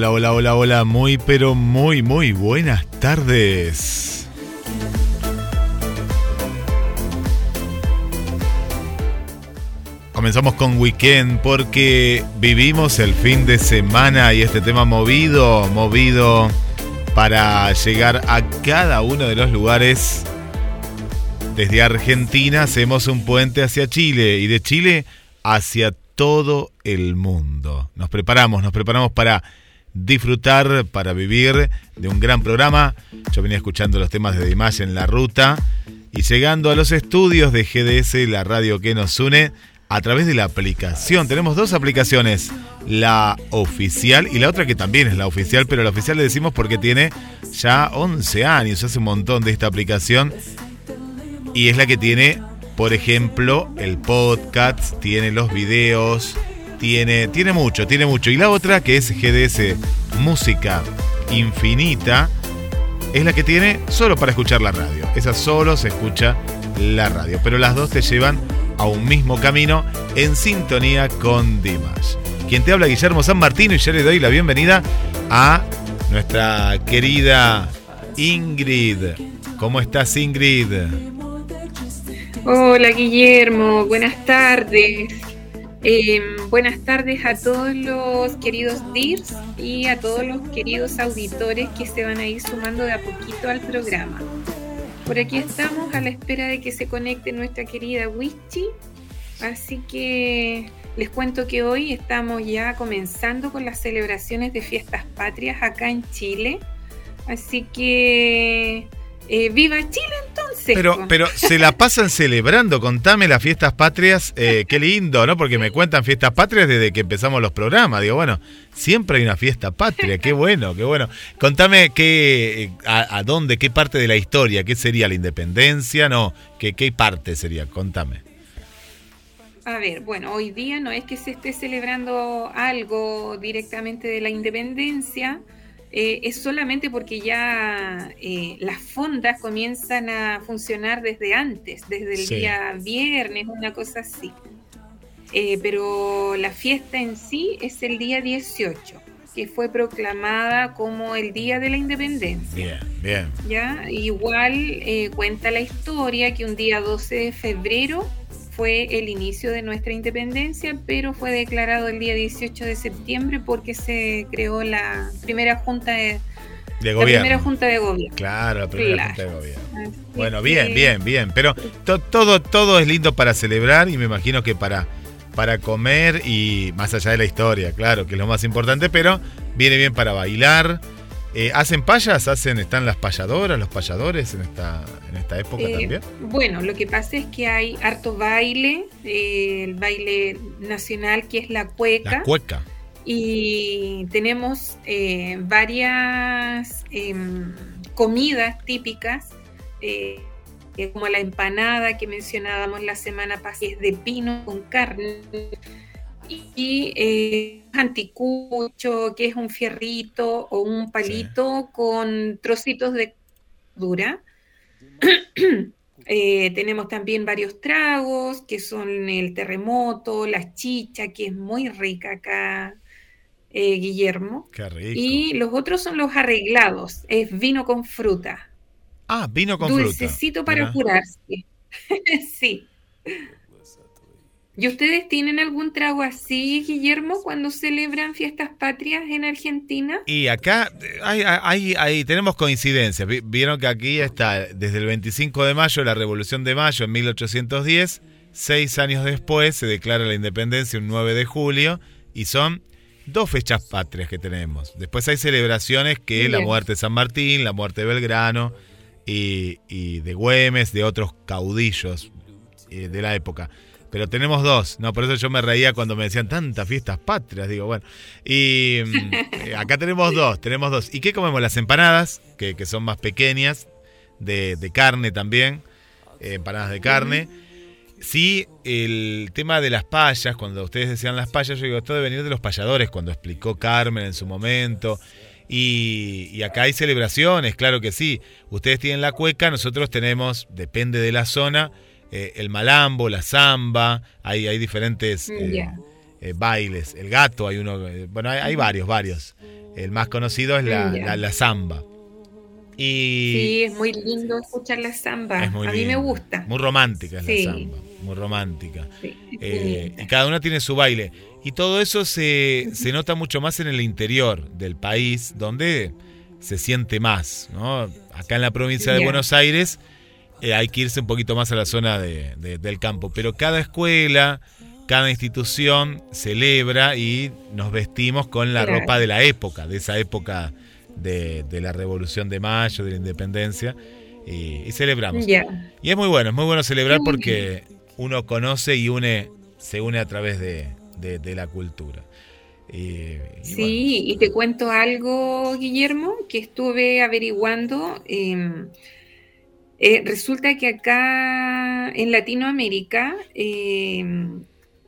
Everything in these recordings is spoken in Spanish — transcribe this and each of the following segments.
Hola, hola, hola, hola. Muy, pero muy, muy buenas tardes. Comenzamos con Weekend porque vivimos el fin de semana y este tema movido, movido para llegar a cada uno de los lugares. Desde Argentina hacemos un puente hacia Chile y de Chile hacia todo el mundo. Nos preparamos, nos preparamos para disfrutar, para vivir de un gran programa. Yo venía escuchando los temas de Dimash en la ruta y llegando a los estudios de GDS, la radio que nos une, a través de la aplicación. Tenemos dos aplicaciones, la oficial y la otra que también es la oficial, pero la oficial le decimos porque tiene ya 11 años, hace un montón de esta aplicación y es la que tiene, por ejemplo, el podcast, tiene los videos, tiene, tiene mucho, tiene mucho. Y la otra, que es GDS Música Infinita, es la que tiene solo para escuchar la radio. Esa solo se escucha la radio. Pero las dos te llevan a un mismo camino en sintonía con Dimas. Quien te habla Guillermo San Martín y ya le doy la bienvenida a nuestra querida Ingrid. ¿Cómo estás Ingrid? Hola Guillermo, buenas tardes. Eh, buenas tardes a todos los queridos DIRS y a todos los queridos auditores que se van a ir sumando de a poquito al programa. Por aquí estamos a la espera de que se conecte nuestra querida Wichi. Así que les cuento que hoy estamos ya comenzando con las celebraciones de fiestas patrias acá en Chile. Así que eh, viva Chile entonces. Pero, pero se la pasan celebrando, contame las fiestas patrias, eh, qué lindo, ¿no? Porque me cuentan fiestas patrias desde que empezamos los programas. Digo, bueno, siempre hay una fiesta patria, qué bueno, qué bueno. Contame qué, eh, a, a dónde, qué parte de la historia, qué sería la independencia, no, qué, qué parte sería, contame. A ver, bueno, hoy día no es que se esté celebrando algo directamente de la independencia, eh, es solamente porque ya eh, las fondas comienzan a funcionar desde antes, desde el Sí. día viernes, una cosa así. Eh, pero la fiesta en sí es el día 18, que fue proclamada como el Día de la Independencia. Bien, bien. ¿ya? Igual eh, cuenta la historia que un día 12 de febrero fue el inicio de nuestra independencia, pero fue declarado el día 18 de septiembre porque se creó la primera junta de, De la primera gobierno. junta de gobierno. Claro, la primera Claro. junta de gobierno. Así Bueno, que- bien, bien, bien. Pero to- todo, todo es lindo para celebrar y me imagino que para, para comer y más allá de la historia, claro, que es lo más importante, pero viene bien para bailar. Eh, ¿Hacen payas? ¿Hacen, ¿Están las payadoras, los payadores en esta, en esta época Eh, también? Bueno, lo que pasa es que hay harto baile, eh, el baile nacional que es la cueca. La cueca. y tenemos varias em, comidas típicas, como la empanada que mencionábamos la semana pasada, que es de pino con carne, y eh, anticucho, que es un fierrito o un palito con trocitos de dura. Eh, tenemos también varios tragos, que son el terremoto, la chicha, que es muy rica acá, eh, Guillermo. Qué rico. Y los otros son los arreglados, es vino con fruta, Ah, vino con fruta. dulcecito para curarse. sí. ¿Y ustedes tienen algún trago así, Guillermo, cuando celebran fiestas patrias en Argentina? Y acá hay, hay- hay- tenemos coincidencias. Vi- Vieron que aquí está desde el 25 de mayo, la Revolución de Mayo en 1810. Seis años después se declara la independencia un 9 de julio. Y son dos fechas patrias que tenemos. Después hay celebraciones que la Bien. muerte de San Martín, la muerte de Belgrano y, y de Güemes, de otros caudillos eh, de la época. Pero tenemos dos, ¿no? Por eso yo me reía cuando me decían tantas fiestas patrias, digo, bueno. Y mm, eh, acá tenemos dos, tenemos dos. ¿Y qué comemos? Las empanadas, que, que son más pequeñas, de, de carne también, eh, empanadas de carne. Sí, el tema de las payas, cuando ustedes decían las payas, yo digo, esto debe venir de los payadores, cuando explicó Carmen en su momento. Y, y acá hay celebraciones, claro que sí. Ustedes tienen la cueca, nosotros tenemos, depende de la zona, eh, el malambo, la zamba, hay, hay diferentes eh, Ya. eh, bailes. El gato, hay uno, eh, bueno, hay, hay varios, varios. El más conocido es la, Ya. la. Y Sí, es muy lindo escuchar la samba. es muy A mí me gusta. Muy romántica es Sí. la samba, muy romántica. Sí, Eh, y cada una tiene su baile. Y todo eso se, se nota mucho más en el interior del país, donde se siente más. ¿no? Acá en la provincia de. Buenos Aires eh, hay que irse un poquito más a la zona de- de- del campo. Pero cada escuela, cada institución celebra y nos vestimos con la Claro. ropa de la época, de esa época de, de la Revolución de Mayo, de la Independencia. Y, y celebramos. Y es muy bueno, es muy bueno celebrar porque uno conoce y une, se une a través de, la cultura. Y, y Sí, y te cuento algo, Guillermo, que estuve averiguando. eh, eh, resulta que acá en Latinoamérica eh,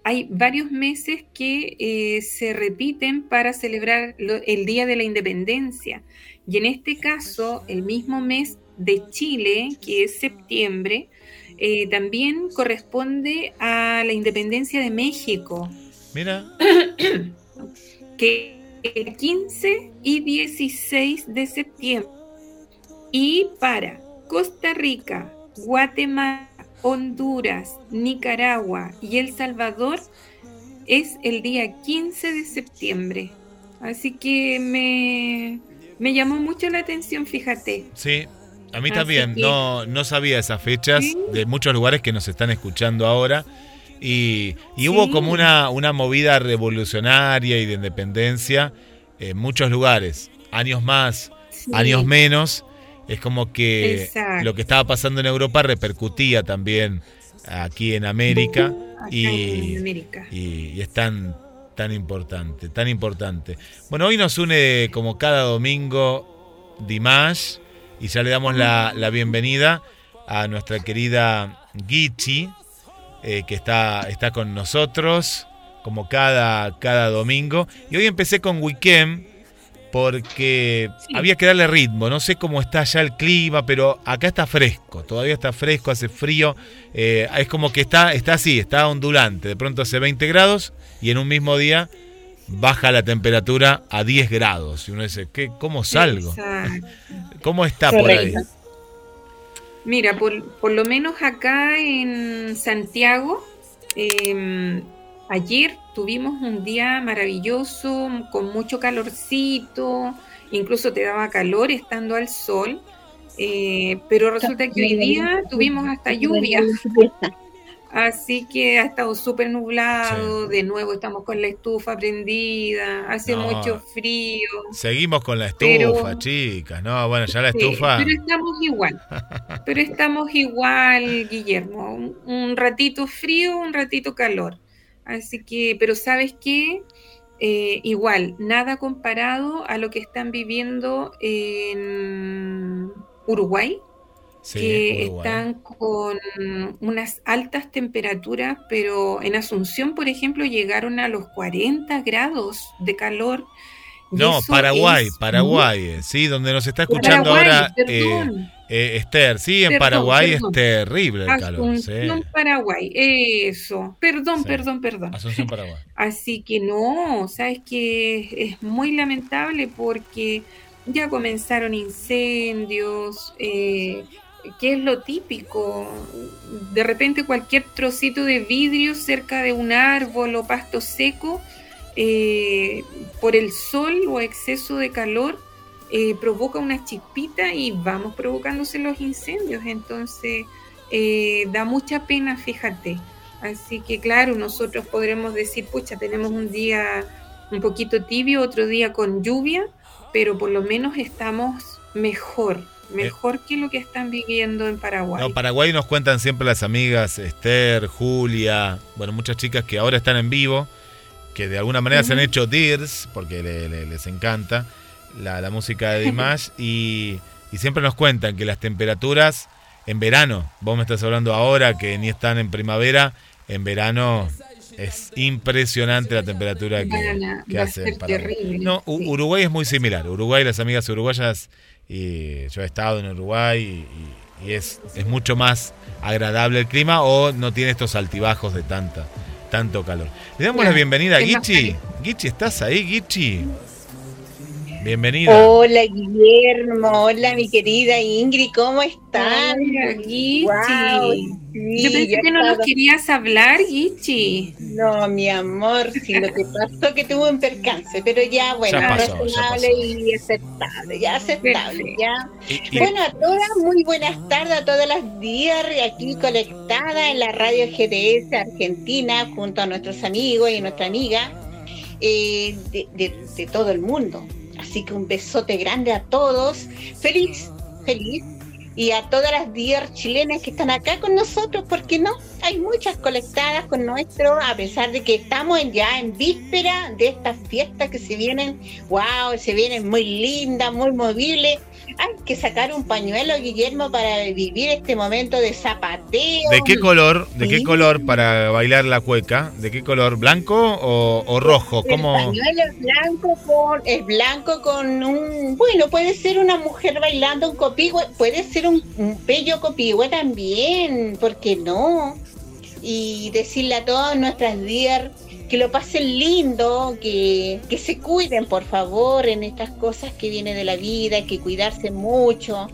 hay varios meses que eh, se repiten para celebrar lo- el Día de la Independencia. Y en este caso, el mismo mes de Chile, que es septiembre, eh, también corresponde a la independencia de México mira, que el 15 y 16 de septiembre. Y para Costa Rica, Guatemala, Honduras, Nicaragua y El Salvador es el día 15 de septiembre. Así que me, me llamó mucho la atención, fíjate. sí, a mí Así también, que- no, no sabía esas fechas Sí. de muchos lugares que nos están escuchando ahora. Y, y Sí. hubo como una, una movida revolucionaria y de independencia en muchos lugares, años más, Sí. años menos. Es como que Exacto. lo que estaba pasando en Europa repercutía también aquí en América Acá y, en América. y- y es tan, tan importante, tan importante. Bueno, hoy nos une como cada domingo Dimash y ya le damos la, la bienvenida a nuestra querida Gichi, eh, que está, está con nosotros como cada, cada domingo. Y hoy empecé con Weekend porque Sí. había que darle ritmo. No sé cómo está ya el clima, pero acá está fresco, todavía está fresco, hace frío. Eh, es como que está, está así, está ondulante. De pronto hace 20 grados y en un mismo día baja la temperatura a 10 grados. Y uno dice, ¿qué, ¿cómo salgo? Exacto. ¿Cómo está por ahí? Mira, por, por lo menos acá en Santiago, eh, ayer tuvimos un día maravilloso, con mucho calorcito, incluso te daba calor estando al sol, eh, pero resulta que hoy día tuvimos hasta lluvia, así que ha estado súper nublado, de nuevo estamos con la estufa prendida, hace No. mucho frío. Seguimos con la estufa, Pero- chicas. No, bueno, ya la Sí, estufa. pero estamos igual. Pero estamos igual, Guillermo. Un, un ratito frío, un ratito calor. Así que, pero ¿sabes qué? Eh, igual, nada comparado a lo que están viviendo en Uruguay, Sí, que Uruguay. están con unas altas temperaturas, pero en Asunción, por ejemplo, llegaron a los 40 grados de calor. No, Paraguay, es Paraguay, sí, donde nos está escuchando Paraguay, ahora eh, eh, Esther. Sí, en Perdón, Paraguay perdón. es terrible el calor. Sí. Paraguay. Eso. Perdón, Sí. perdón, perdón. Asunción, Paraguay. Así que no, sabes que es muy lamentable porque ya comenzaron incendios, eh, que es lo típico. De repente cualquier trocito de vidrio cerca de un árbol o pasto seco, eh, por el sol o exceso de calor, eh, provoca una chispita y vamos provocándose los incendios. Entonces, eh, da mucha pena, fíjate. Así que claro, nosotros podremos decir, pucha, tenemos un día un poquito tibio, otro día con lluvia, pero por lo menos estamos mejor, mejor que lo que están viviendo en Paraguay. No, Paraguay nos cuentan siempre las amigas Esther, Julia, bueno, muchas chicas que ahora están en vivo, que de alguna manera se han hecho Dears, porque le- le- les encanta la, la música de Dimash, y, y siempre nos cuentan que las temperaturas en verano, vos me estás hablando ahora que ni están en primavera, en verano es impresionante la temperatura que, hace No. Uruguay es muy similar. Uruguay, las amigas uruguayas, y yo he estado en Uruguay y, y es, es mucho más agradable el clima o no tiene estos altibajos de tanta, tanto calor. Le damos la bienvenida a Gichi. Gichi, ¿estás ahí, Gichi? Bienvenida. Hola Guillermo, hola mi querida Ingrid, ¿cómo están? Hola, Gichi. Sí, Yo pensé que no nos querías hablar, Gichi. No, mi amor, si lo que pasó que tuve un percance, pero ya bueno, Ya pasó, ya razonable pasó. y aceptable, ya aceptable, ya. Y- y- Bueno, a todas, muy buenas tardes a todas las días aquí conectadas en la radio GDS Argentina junto a nuestros amigos y nuestra amiga eh, de, de- de todo el mundo. Así que un besote grande a todos. Feliz, feliz. Y a todas las días chilenas que están acá con nosotros, porque no, hay muchas conectadas con nuestro, a pesar de que estamos ya en víspera de estas fiestas que se vienen, wow, se vienen muy lindas, muy movibles. Hay que sacar un pañuelo, Guillermo, para vivir este momento de zapateo. ¿De qué color? ¿De qué color para bailar la cueca? ¿De qué color? ¿Blanco o, o rojo? El ¿Cómo? pañuelo es blanco con es blanco con un bueno puede ser una mujer bailando un copihue puede ser un, un bello copihue también ¿por qué no? y decirle a todas nuestras días que lo pasen lindo que, que se cuiden por favor en estas cosas que vienen de la vida que cuidarse mucho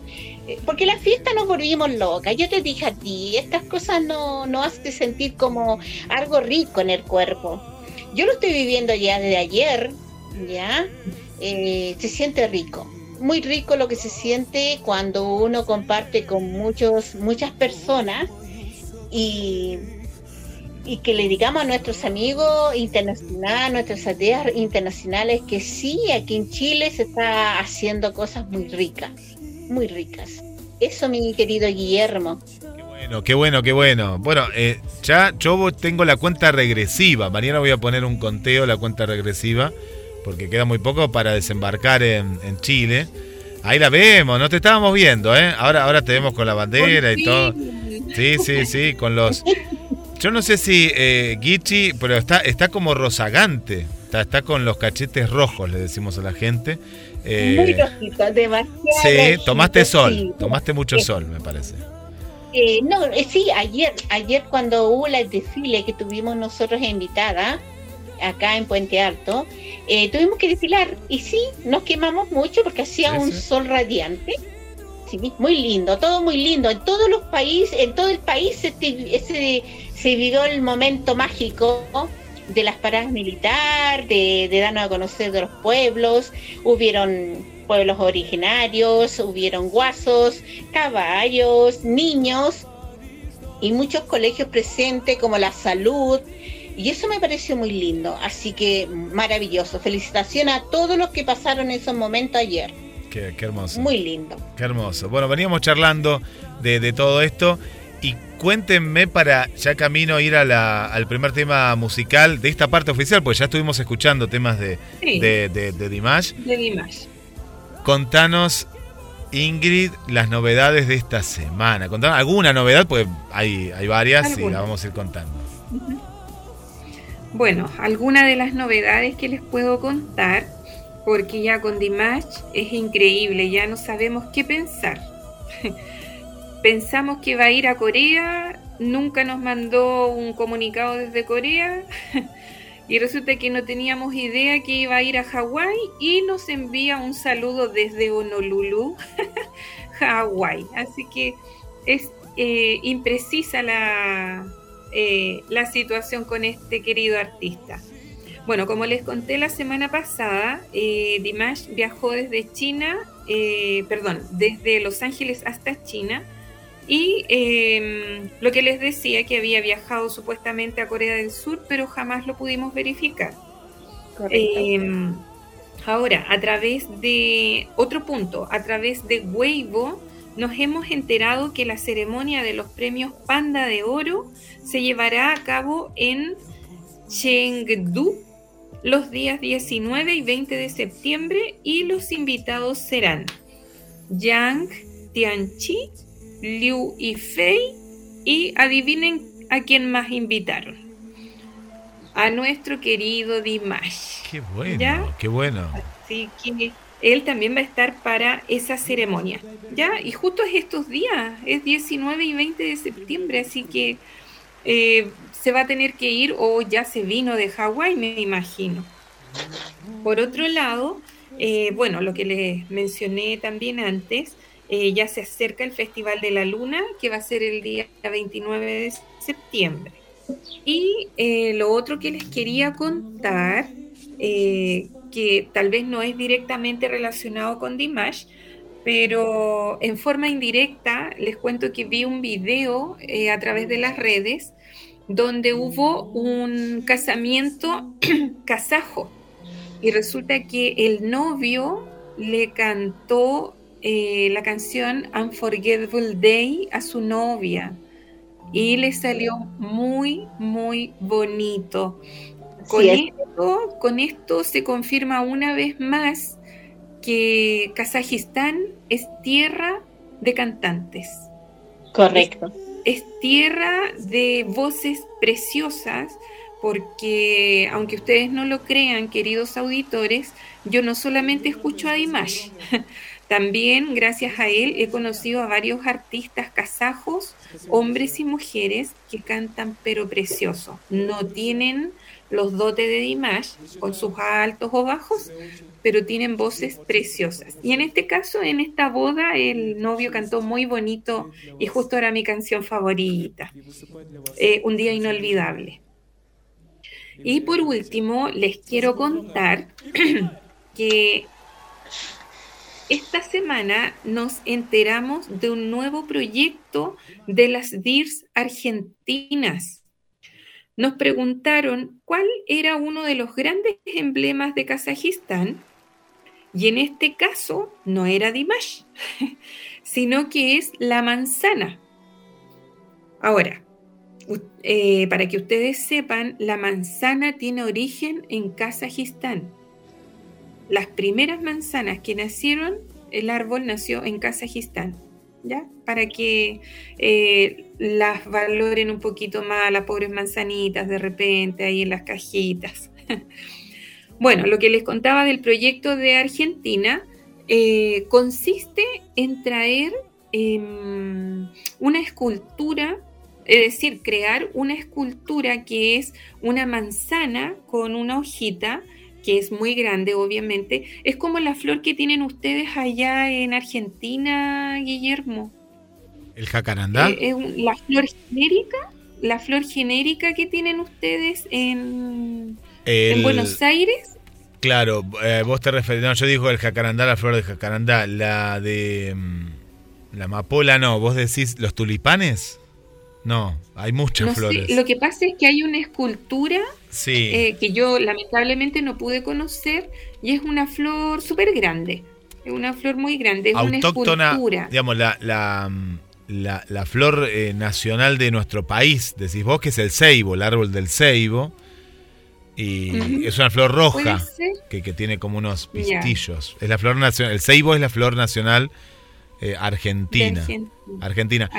Eh, porque la fiesta nos volvimos locas yo te dije a ti estas cosas no, no hacen sentir como algo rico en el cuerpo yo lo estoy viviendo ya desde ayer, ¿ya? Eh, se siente rico. Muy rico lo que se siente cuando uno comparte con muchos, muchas personas y, y que le digamos a nuestros amigos internacionales, nuestras aldeas internacionales, que sí, aquí en Chile se está haciendo cosas muy ricas. muy ricas. Eso, mi querido Guillermo. Qué bueno, qué bueno, qué bueno. Bueno, eh, ya yo tengo la cuenta regresiva. Mañana voy a poner un conteo, la cuenta regresiva, porque queda muy poco para desembarcar en, en Chile. Ahí la vemos, no te estábamos viendo, ¿eh? Ahora, ahora te vemos con la bandera y todo. Sí, sí, sí, con los... Yo no sé si eh, Gichi, pero está, está como rozagante. Está, está con los cachetes rojos, le decimos a la gente. Eh, muy rojito, demasiado. sí, rojito, tomaste sol, sí. tomaste mucho Eh, sol, me parece. Eh, no, sí, ayer, ayer cuando hubo el desfile que tuvimos nosotros invitada acá en Puente Alto, eh, tuvimos que desfilar y sí, nos quemamos mucho porque hacía un sol radiante. Muy lindo, todo muy lindo. En todos los países, en todo el país se, vivió el momento mágico de las paradas militares, de, de darnos a conocer de los pueblos. Hubieron pueblos originarios, hubieron guasos, caballos, niños y muchos colegios presentes como la salud. Y eso me pareció muy lindo, así que maravilloso. Felicitaciones a todos los que pasaron esos momentos ayer. Qué, qué hermoso. Muy lindo. Qué hermoso. Bueno, veníamos charlando de, de todo esto. Y cuéntenme para ya camino ir a la- al primer tema musical de esta parte oficial, pues ya estuvimos escuchando temas de, Sí, de, de- de Dimash. de Dimash. Contanos, Ingrid, las novedades de esta semana. Contanos alguna novedad, pues hay, hay varias y Alguna. la vamos a ir contando. Bueno, algunas de las novedades que les puedo contar, porque ya con Dimash es increíble, ya no sabemos qué pensar. Pensamos que va a ir a Corea, nunca nos mandó un comunicado desde Corea y resulta que no teníamos idea que iba a ir a Hawái y nos envía un saludo desde Honolulu, Hawái. Así que es eh, imprecisa la, eh, la situación con este querido artista. Bueno, como les conté la semana pasada, eh, Dimash viajó desde China, eh, perdón, desde Los Ángeles hasta China. Y eh, lo que les decía que había viajado supuestamente a Corea del Sur, pero jamás lo pudimos verificar. Eh, ahora, a través de otro punto, a través de Weibo, nos hemos enterado que la ceremonia de los premios Panda de Oro se llevará a cabo en Chengdu los días 19 y 20 de septiembre y los invitados serán Yang Tianchi, Liu Yifei y adivinen a quién más invitaron. A nuestro querido Dimash. Qué bueno, ¿Ya? qué bueno. Así que él también va a estar para esa ceremonia. ¿Ya? Y justo es estos días, es 19 y 20 de septiembre, así que eh, se va a tener que ir o ya se vino de Hawái, me imagino. Por otro lado, eh, bueno, lo que les mencioné también antes, eh, ya se acerca el Festival de la Luna, que va a ser el día 29 de septiembre. Y eh, lo otro que les quería contar, que tal vez no es directamente relacionado con Dimash, pero en forma indirecta les cuento que vi un video a través de las redes donde hubo un casamiento kazajo y resulta que el novio le cantó eh, la canción Unforgettable Day a su novia y le salió muy, muy bonito. Con, Sí, es- esto, con esto se confirma una vez más que Kazajistán es tierra de cantantes, Correcto. Es tierra de voces preciosas, porque aunque ustedes no lo crean, queridos auditores, yo no solamente escucho a Dimash, también gracias a él he conocido a varios artistas kazajos, hombres y mujeres, que cantan pero precioso. No tienen los dotes de Dimash con sus altos o bajos, pero tienen voces preciosas. Y en este caso, en esta boda, el novio cantó muy bonito y justo era mi canción favorita. Eh, un día inolvidable. Y por último, les quiero contar que esta semana nos enteramos de un nuevo proyecto de las DIRS argentinas. Nos preguntaron cuál era uno de los grandes emblemas de Kazajistán Y en este caso no era Dimash, sino que es la manzana. Ahora, eh, para que ustedes sepan, la manzana tiene origen en Kazajistán. Las primeras manzanas que nacieron, el árbol nació en Kazajistán. ¿Ya? Para que eh, las valoren un poquito más las pobres manzanitas de repente ahí en las cajitas. bueno, lo que les contaba del proyecto de Argentina eh, consiste en traer em, una escultura es decir, crear una escultura que es una manzana con una hojita, que es muy grande, obviamente. Es como la flor que tienen ustedes allá en Argentina, Guillermo. ¿El jacarandá? Eh, la flor genérica, la flor genérica que tienen ustedes en, en Buenos Aires. Claro, eh, vos te referís, no, yo digo el jacarandá, la flor de jacarandá, la de mm, la amapola no, vos decís los tulipanes. No, hay muchas flores. lo que pasa es que hay una escultura eh, que yo lamentablemente no pude conocer y es una flor súper grande. Es una flor muy grande, es Autóctona, una escultura. Digamos, la, la, la, flor eh, nacional de nuestro país, decís vos, que es el ceibo, el árbol del ceibo. Y es una flor roja que, que, tiene como unos pistillos. Es la flor nacional. El ceibo es la flor nacional eh, Argentina. Argentina.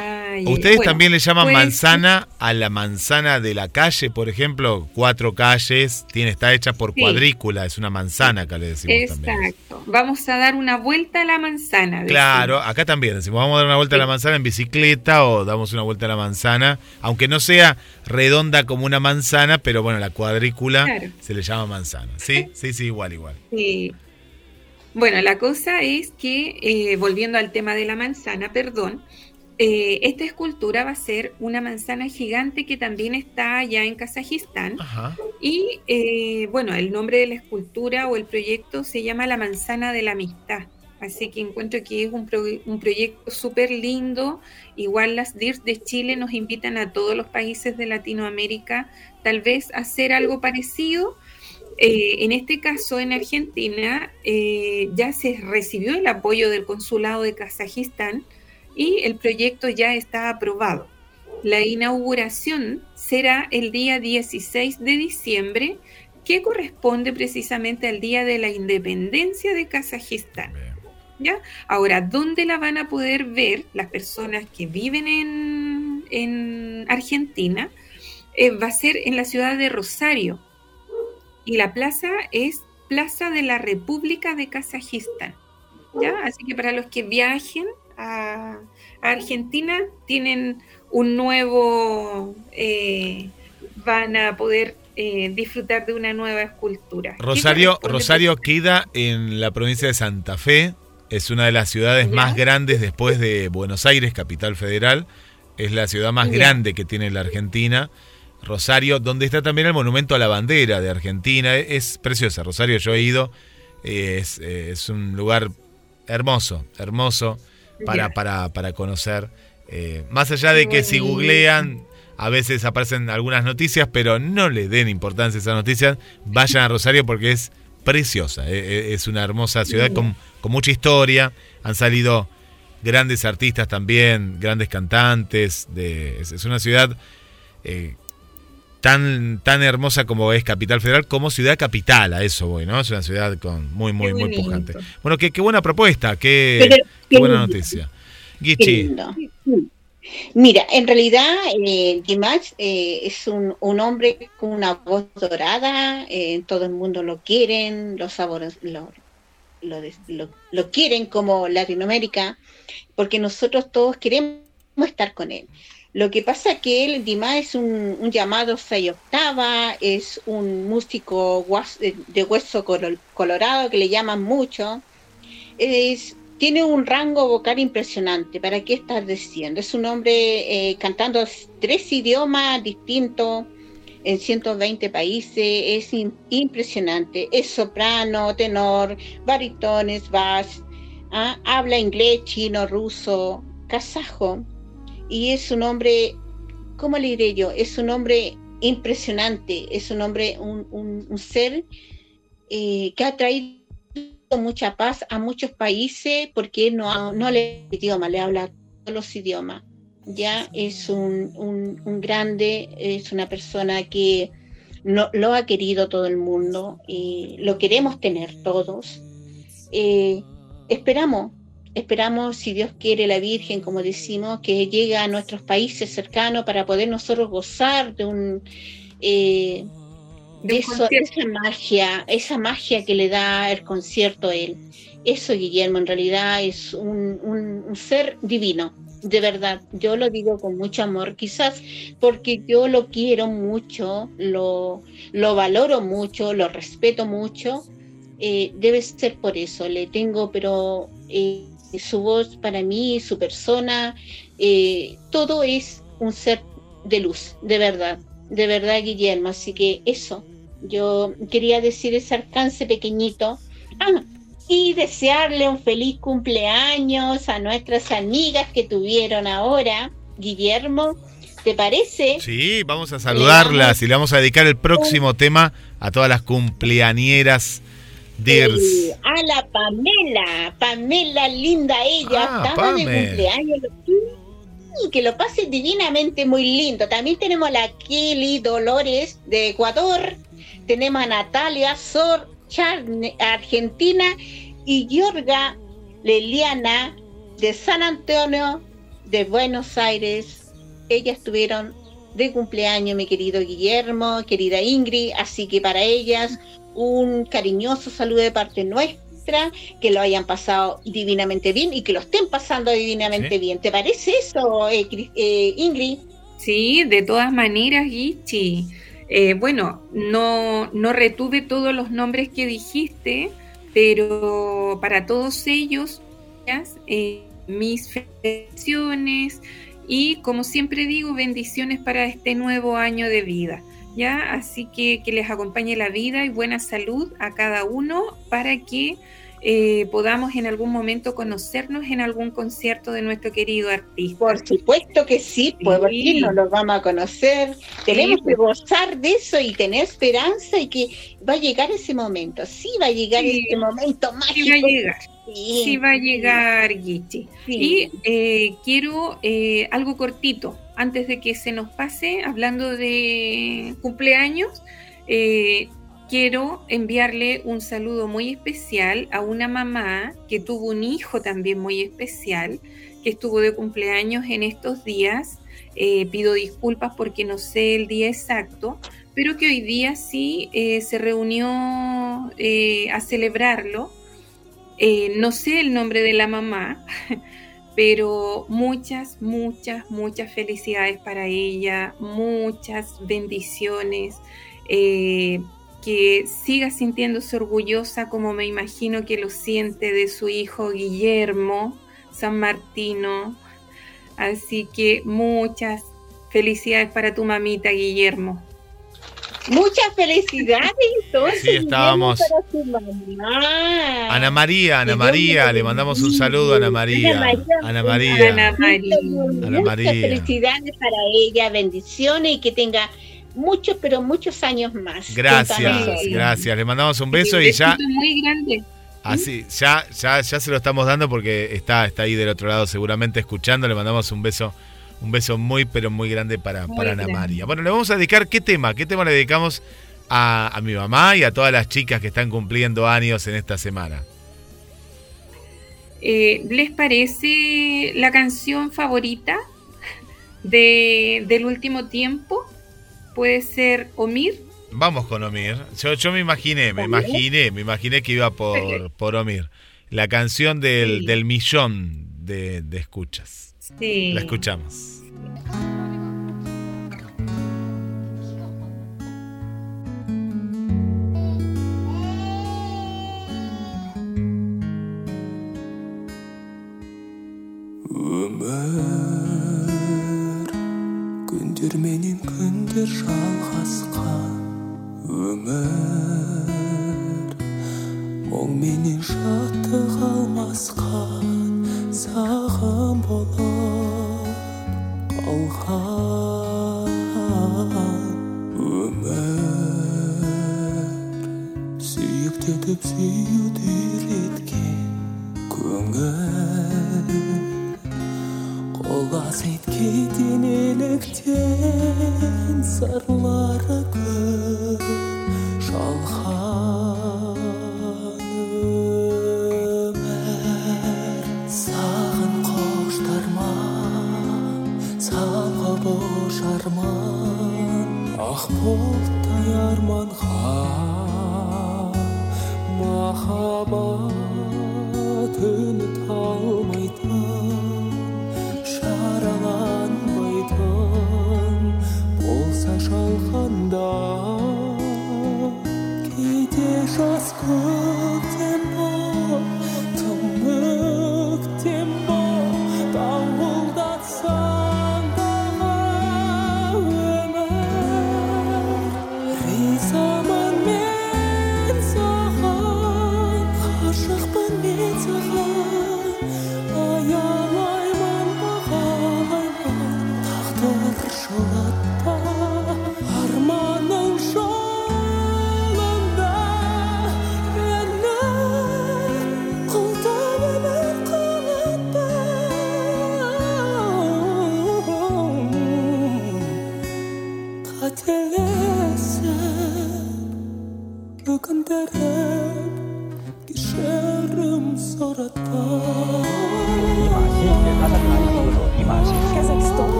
¿Ustedes también le llaman pues, manzana a la manzana de la calle, por ejemplo? Cuatro calles, tiene, está hecha por cuadrícula, es una manzana acá le decimos Exacto. Vamos a dar una vuelta a la manzana. Claro, acá también decimos, vamos a dar una vuelta a la manzana en bicicleta o damos una vuelta a la manzana, aunque no sea redonda como una manzana, pero bueno, la cuadrícula se le llama manzana. Sí, sí, sí, igual, igual. Sí. Bueno, la cosa es que, eh, volviendo al tema de la manzana, perdón, eh, esta escultura va a ser una manzana gigante que también está allá en Kazajistán. Y eh, bueno, el nombre de la escultura o el proyecto se llama La Manzana de la Amistad. Así que encuentro que es un, un proyecto súper lindo. Igual las DIRS de Chile nos invitan a todos los países de Latinoamérica tal vez a hacer algo parecido eh, en este caso, en Argentina, eh, ya se recibió el apoyo del consulado de Kazajistán y el proyecto ya está aprobado. La inauguración será el día 16 de diciembre, que corresponde precisamente al día de la independencia de Kazajistán. ¿Ya? Ahora, ¿dónde la van a poder ver las personas que viven en, Argentina? Eh, va a ser en la ciudad de Rosario, y la plaza es Plaza de la República de Kazajistán. ¿ya? Así que para los que viajen a, Argentina tienen un nuevo, eh, van a poder eh, disfrutar de una nueva escultura. Rosario, Rosario queda en la provincia de Santa Fe, es una de las ciudades más grandes después de Buenos Aires, capital federal, es la ciudad más grande que tiene la Argentina Rosario, donde está también el monumento a la bandera de Argentina. Es preciosa, Rosario, yo he ido. Es, es un lugar hermoso, hermoso para, para, para conocer. Eh, más allá de que si googlean, a veces aparecen algunas noticias, pero no le den importancia a esas noticias. Vayan a Rosario porque es preciosa. Eh, eh, es una hermosa ciudad con, con mucha historia. Han salido grandes artistas también, grandes cantantes. De, es, una ciudad tan, tan hermosa como es Capital Federal, como ciudad capital, a eso voy, ¿no? Es una ciudad con muy, muy, muy pujante. Bueno, qué, qué buena propuesta, qué, buena noticia. Gichi. Mira, en realidad eh, Dimash eh, es un, un, hombre con una voz dorada, eh, todo el mundo lo quieren, los sabores lo, lo, lo, lo quieren como Latinoamérica, porque nosotros todos queremos estar con él. Lo que pasa que él, Dima, es un, llamado 6 octava, es un músico de hueso colorado que le llaman mucho. Tiene un rango vocal impresionante. ¿Para qué estás diciendo? Es un hombre eh, cantando tres idiomas distintos en 120 países. Es impresionante. Es soprano, tenor, baritones, bass. ¿ah? Habla inglés, chino, ruso, kazajo y es un hombre, ¿cómo le diré yo? Es un hombre impresionante, es un hombre, un, ser eh, que ha traído mucha paz a muchos países porque no, no le idioma, le habla todos los idiomas. Ya es un, un, grande, es una persona que no, lo ha querido todo el mundo y lo queremos tener todos. Eh, esperamos, esperamos, si Dios quiere, la Virgen, como decimos, que llegue a nuestros países cercanos para poder nosotros gozar de un... Eh, de eso, esa magia, esa magia que le da el concierto a él. Eso, Guillermo, en realidad es un, ser divino, de verdad. Yo lo digo con mucho amor, quizás porque yo lo quiero mucho, lo, lo valoro mucho, lo respeto mucho. Eh, debe ser por eso, le tengo, pero eh, su voz para mí, su persona, eh, todo es un ser de luz, de verdad, de verdad, Guillermo. Así que eso, yo quería decir ese alcance pequeñito. Ah, y desearle un feliz cumpleaños a nuestras amigas que tuvieron ahora. Guillermo, ¿te parece? Sí, vamos a saludarlas y le vamos a dedicar el próximo tema a todas las cumpleañeras. Dears. a la Pamela, Pamela linda ella, ah, estaba de cumpleaños. Que lo pase divinamente muy lindo. También tenemos a la Kelly Dolores de Ecuador, tenemos a Natalia Sor, Argentina, y Yorga Leliana de San Antonio de Buenos Aires. Ellas estuvieron de cumpleaños, mi querido Guillermo, querida Ingrid, así que para ellas un cariñoso saludo de parte nuestra, que lo hayan pasado divinamente bien y que lo estén pasando divinamente bien. ¿Te parece eso, eh, eh, Ingrid? Sí, de todas maneras, Gichi. Eh, bueno, no, no retuve todos los nombres que dijiste, pero para todos ellos, eh, mis bendiciones y como siempre digo, bendiciones para este nuevo año de vida. ¿Ya? Así que que les acompañe la vida y buena salud a cada uno para que eh, podamos en algún momento conocernos en algún concierto de nuestro querido artista. Por supuesto que sí, pues sí. nos los vamos a conocer. Tenemos que gozar de eso y tener esperanza y que va a llegar ese momento. Sí, va a llegar ese momento mágico. Sí va a llegar. Sí, va a llegar, Gichi. Y eh, quiero eh, algo cortito, antes de que se nos pase, hablando de cumpleaños. Eh, quiero enviarle un saludo muy especial a una mamá que tuvo un hijo también muy especial, que estuvo de cumpleaños en estos días. Eh, pido disculpas porque no sé el día exacto, pero que hoy día sí eh, se reunió eh, a celebrarlo. no sé el nombre de la mamá, pero muchas, muchas, muchas felicidades para ella, muchas bendiciones que siga sintiéndose orgullosa como me imagino que lo siente de su hijo Guillermo San Martino. Así que muchas felicidades para tu mamita Guillermo. Muchas felicidades entonces. Sí, estábamos. Ana María, Ana María, le mandamos un saludo a Ana María. Ana María. Ana María. Ana María. Muchas felicidades para ella, bendiciones y que tenga muchos, pero muchos años más. Gracias, gracias. Le mandamos un beso y ya. Muy grande. Así, ya, ya, ya se lo estamos dando porque está, está ahí del otro lado seguramente escuchando. Le mandamos un beso, un beso muy, pero muy grande para, para Ana María. Bueno, le vamos a dedicar qué tema, qué tema le dedicamos a, a mi mamá y a todas las chicas que están cumpliendo años en esta semana. Eh, ¿Les parece la canción favorita de, del último tiempo? Puede ser Omir. Vamos con Omir. Yo, yo me imaginé, me imaginé, me imaginé que iba por, por Omir. La canción del, del millón de, de escuchas. Sí. La escuchamos.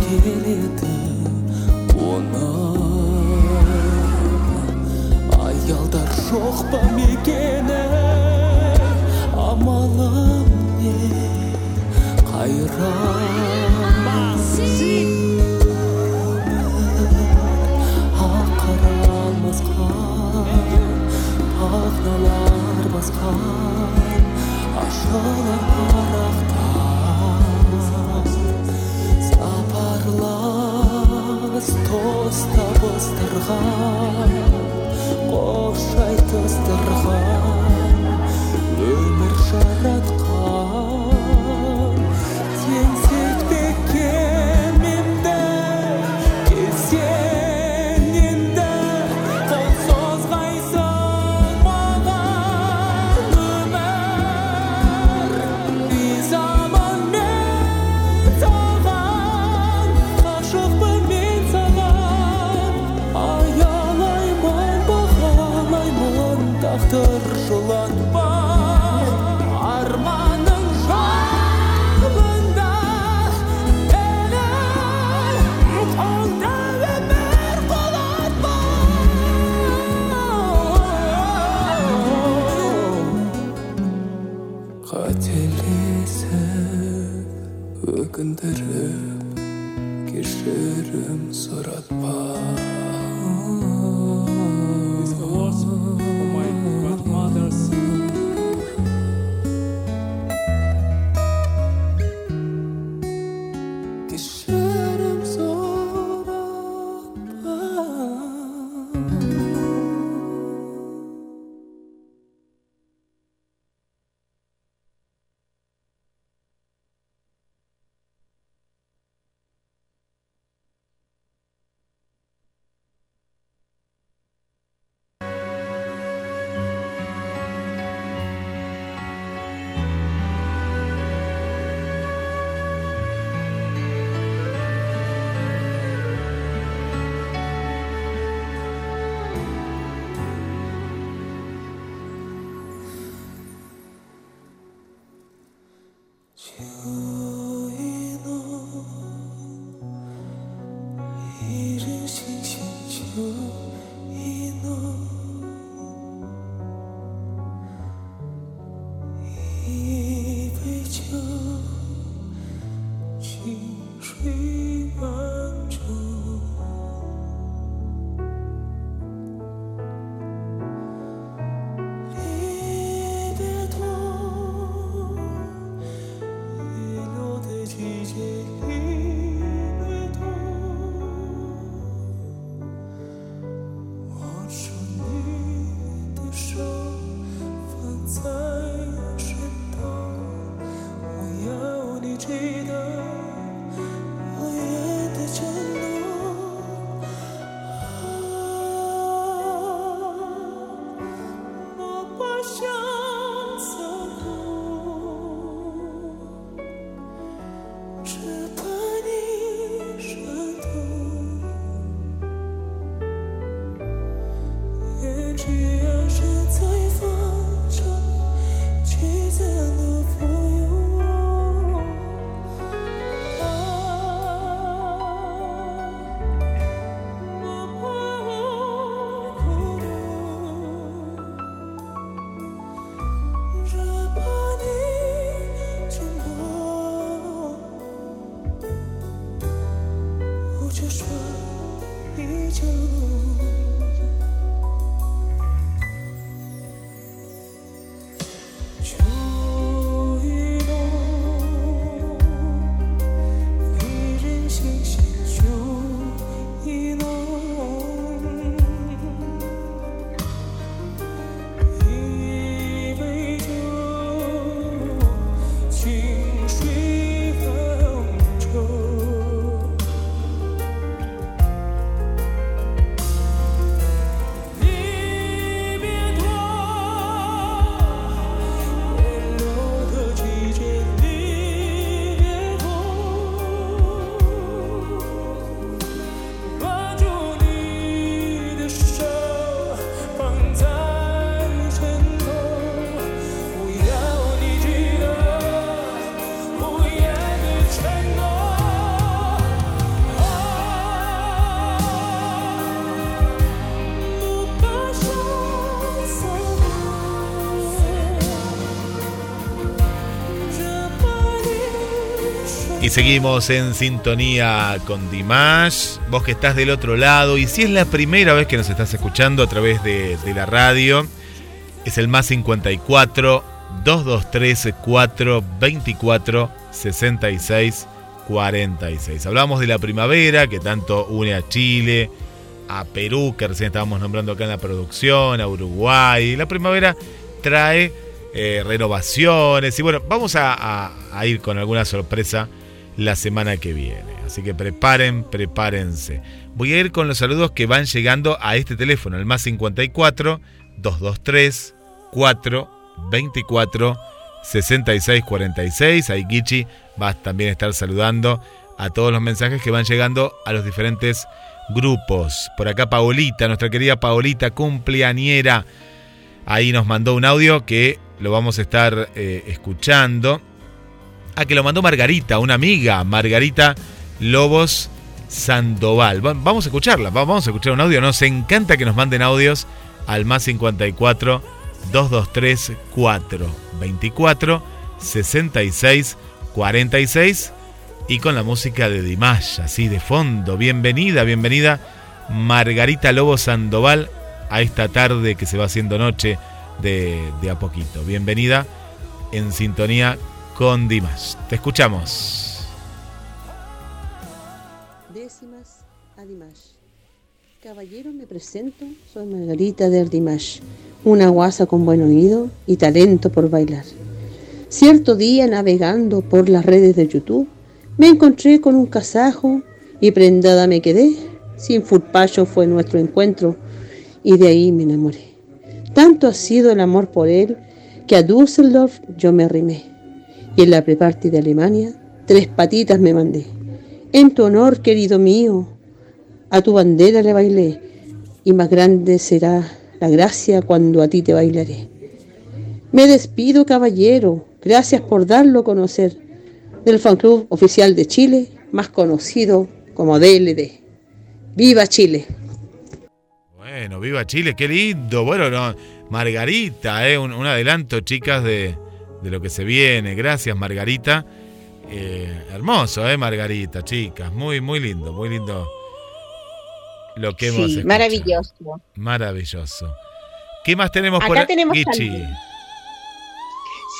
烈烈的 бұны аялдар жоқ па? 说依旧。Y seguimos en sintonía con Dimash. Vos que estás del otro lado. Y si es la primera vez que nos estás escuchando a través de, la radio, es el más 54 223 424 66 46. Hablamos de la primavera que tanto une a Chile, a Perú, que recién estábamos nombrando acá en la producción, a Uruguay. La primavera trae eh, renovaciones y bueno, vamos a ir con alguna sorpresa la semana que viene. Así que preparen, prepárense. Voy a ir con los saludos que van llegando a este teléfono, el más 54 223 4 24 66 46. Ahí Gichi va a también estar saludando a todos los mensajes que van llegando a los diferentes grupos. Por acá Paolita, nuestra querida Paolita, cumpleañera. Ahí nos mandó un audio que lo vamos a estar eh, escuchando. Ah, que lo mandó Margarita, una amiga, Margarita Lobos Sandoval. Va- Vamos a escucharla, va- vamos a escuchar un audio. Nos encanta que nos manden audios al más 54 223 4 24 66 46 y con la música de Dimash, así de fondo. Bienvenida, bienvenida Margarita Lobos Sandoval a esta tarde que se va haciendo noche de, de a poquito. Bienvenida en sintonía con Dimash. Te escuchamos. Décimas a Dimash. Caballero, me presento, soy Margarita de Dimash, una guasa con buen oído y talento por bailar. Cierto día, navegando por las redes de YouTube, me encontré con un kazajo y prendada me quedé. Sin furpayo fue nuestro encuentro y de ahí me enamoré. Tanto ha sido el amor por él que a Düsseldorf yo me arrimé y en la preparty de Alemania tres patitas me mandé. En tu honor, querido mío, a tu bandera le bailé, y más grande será la gracia cuando a ti te bailaré. Me despido, caballero, gracias por darlo a conocer, del fan club oficial de Chile, más conocido como DLD. ¡Viva Chile! Bueno, viva Chile, qué lindo. Bueno, no, Margarita, eh, un adelanto, chicas, de, de lo que se viene. Gracias, Margarita. Eh, hermoso, eh, Margarita, chicas. Muy, muy lindo, muy lindo lo que hemos escuchado. maravilloso. Maravilloso. ¿Qué más tenemos Acá por tenemos.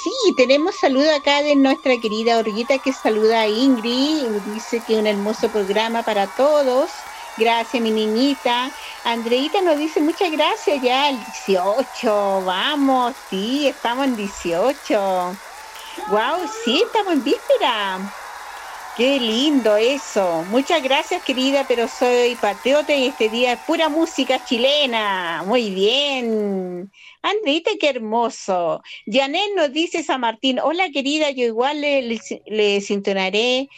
Sí, tenemos saludo acá de nuestra querida Orguita que saluda a Ingrid. Dice que un hermoso programa para todos. Gracias, mi niñita. Andreita nos dice muchas gracias ya, el 18. Vamos, sí, estamos en 18. Wow, sí, estamos en víspera. Qué lindo eso. Muchas gracias, querida, pero soy patriota y este día es pura música chilena. Muy bien. Andreita, qué hermoso. Janet nos dice San Martín, hola querida, yo igual le, le, le sintonaré.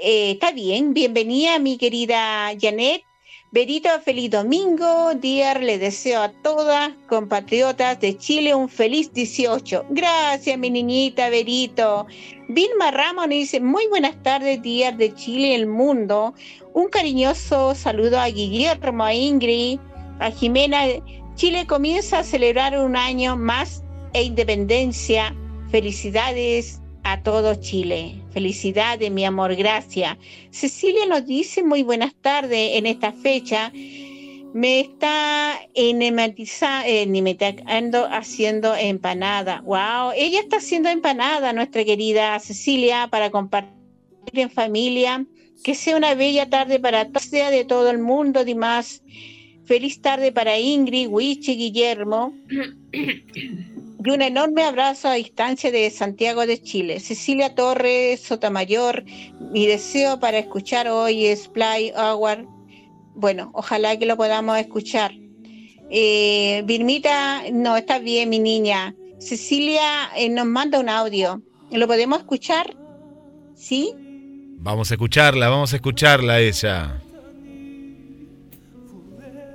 Eh, está bien, bienvenida mi querida Janet. Berito, feliz domingo. Dier, le deseo a todas compatriotas de Chile un feliz 18. Gracias, mi niñita Berito. Vilma Ramos dice, muy buenas tardes, Dier de Chile y el mundo. Un cariñoso saludo a Guillermo, a Ingrid, a Jimena. Chile comienza a celebrar un año más e independencia. Felicidades a todo Chile. Felicidades, mi amor, gracias. Cecilia nos dice muy buenas tardes en esta fecha. Me está enematizando haciendo empanada. Wow, ella está haciendo empanada, nuestra querida Cecilia, para compartir en familia. Que sea una bella tarde para todos, sea de todo el mundo, Dimas. Feliz tarde para Ingrid, Wichi, Guillermo. Y un enorme abrazo a distancia de Santiago de Chile. Cecilia Torres Sotamayor, mi deseo para escuchar hoy es Play Hour. Bueno, ojalá que lo podamos escuchar. Eh, Vilmita, no, está bien, mi niña. Cecilia eh, nos manda un audio. ¿Lo podemos escuchar? ¿Sí? Vamos a escucharla, vamos a escucharla ella.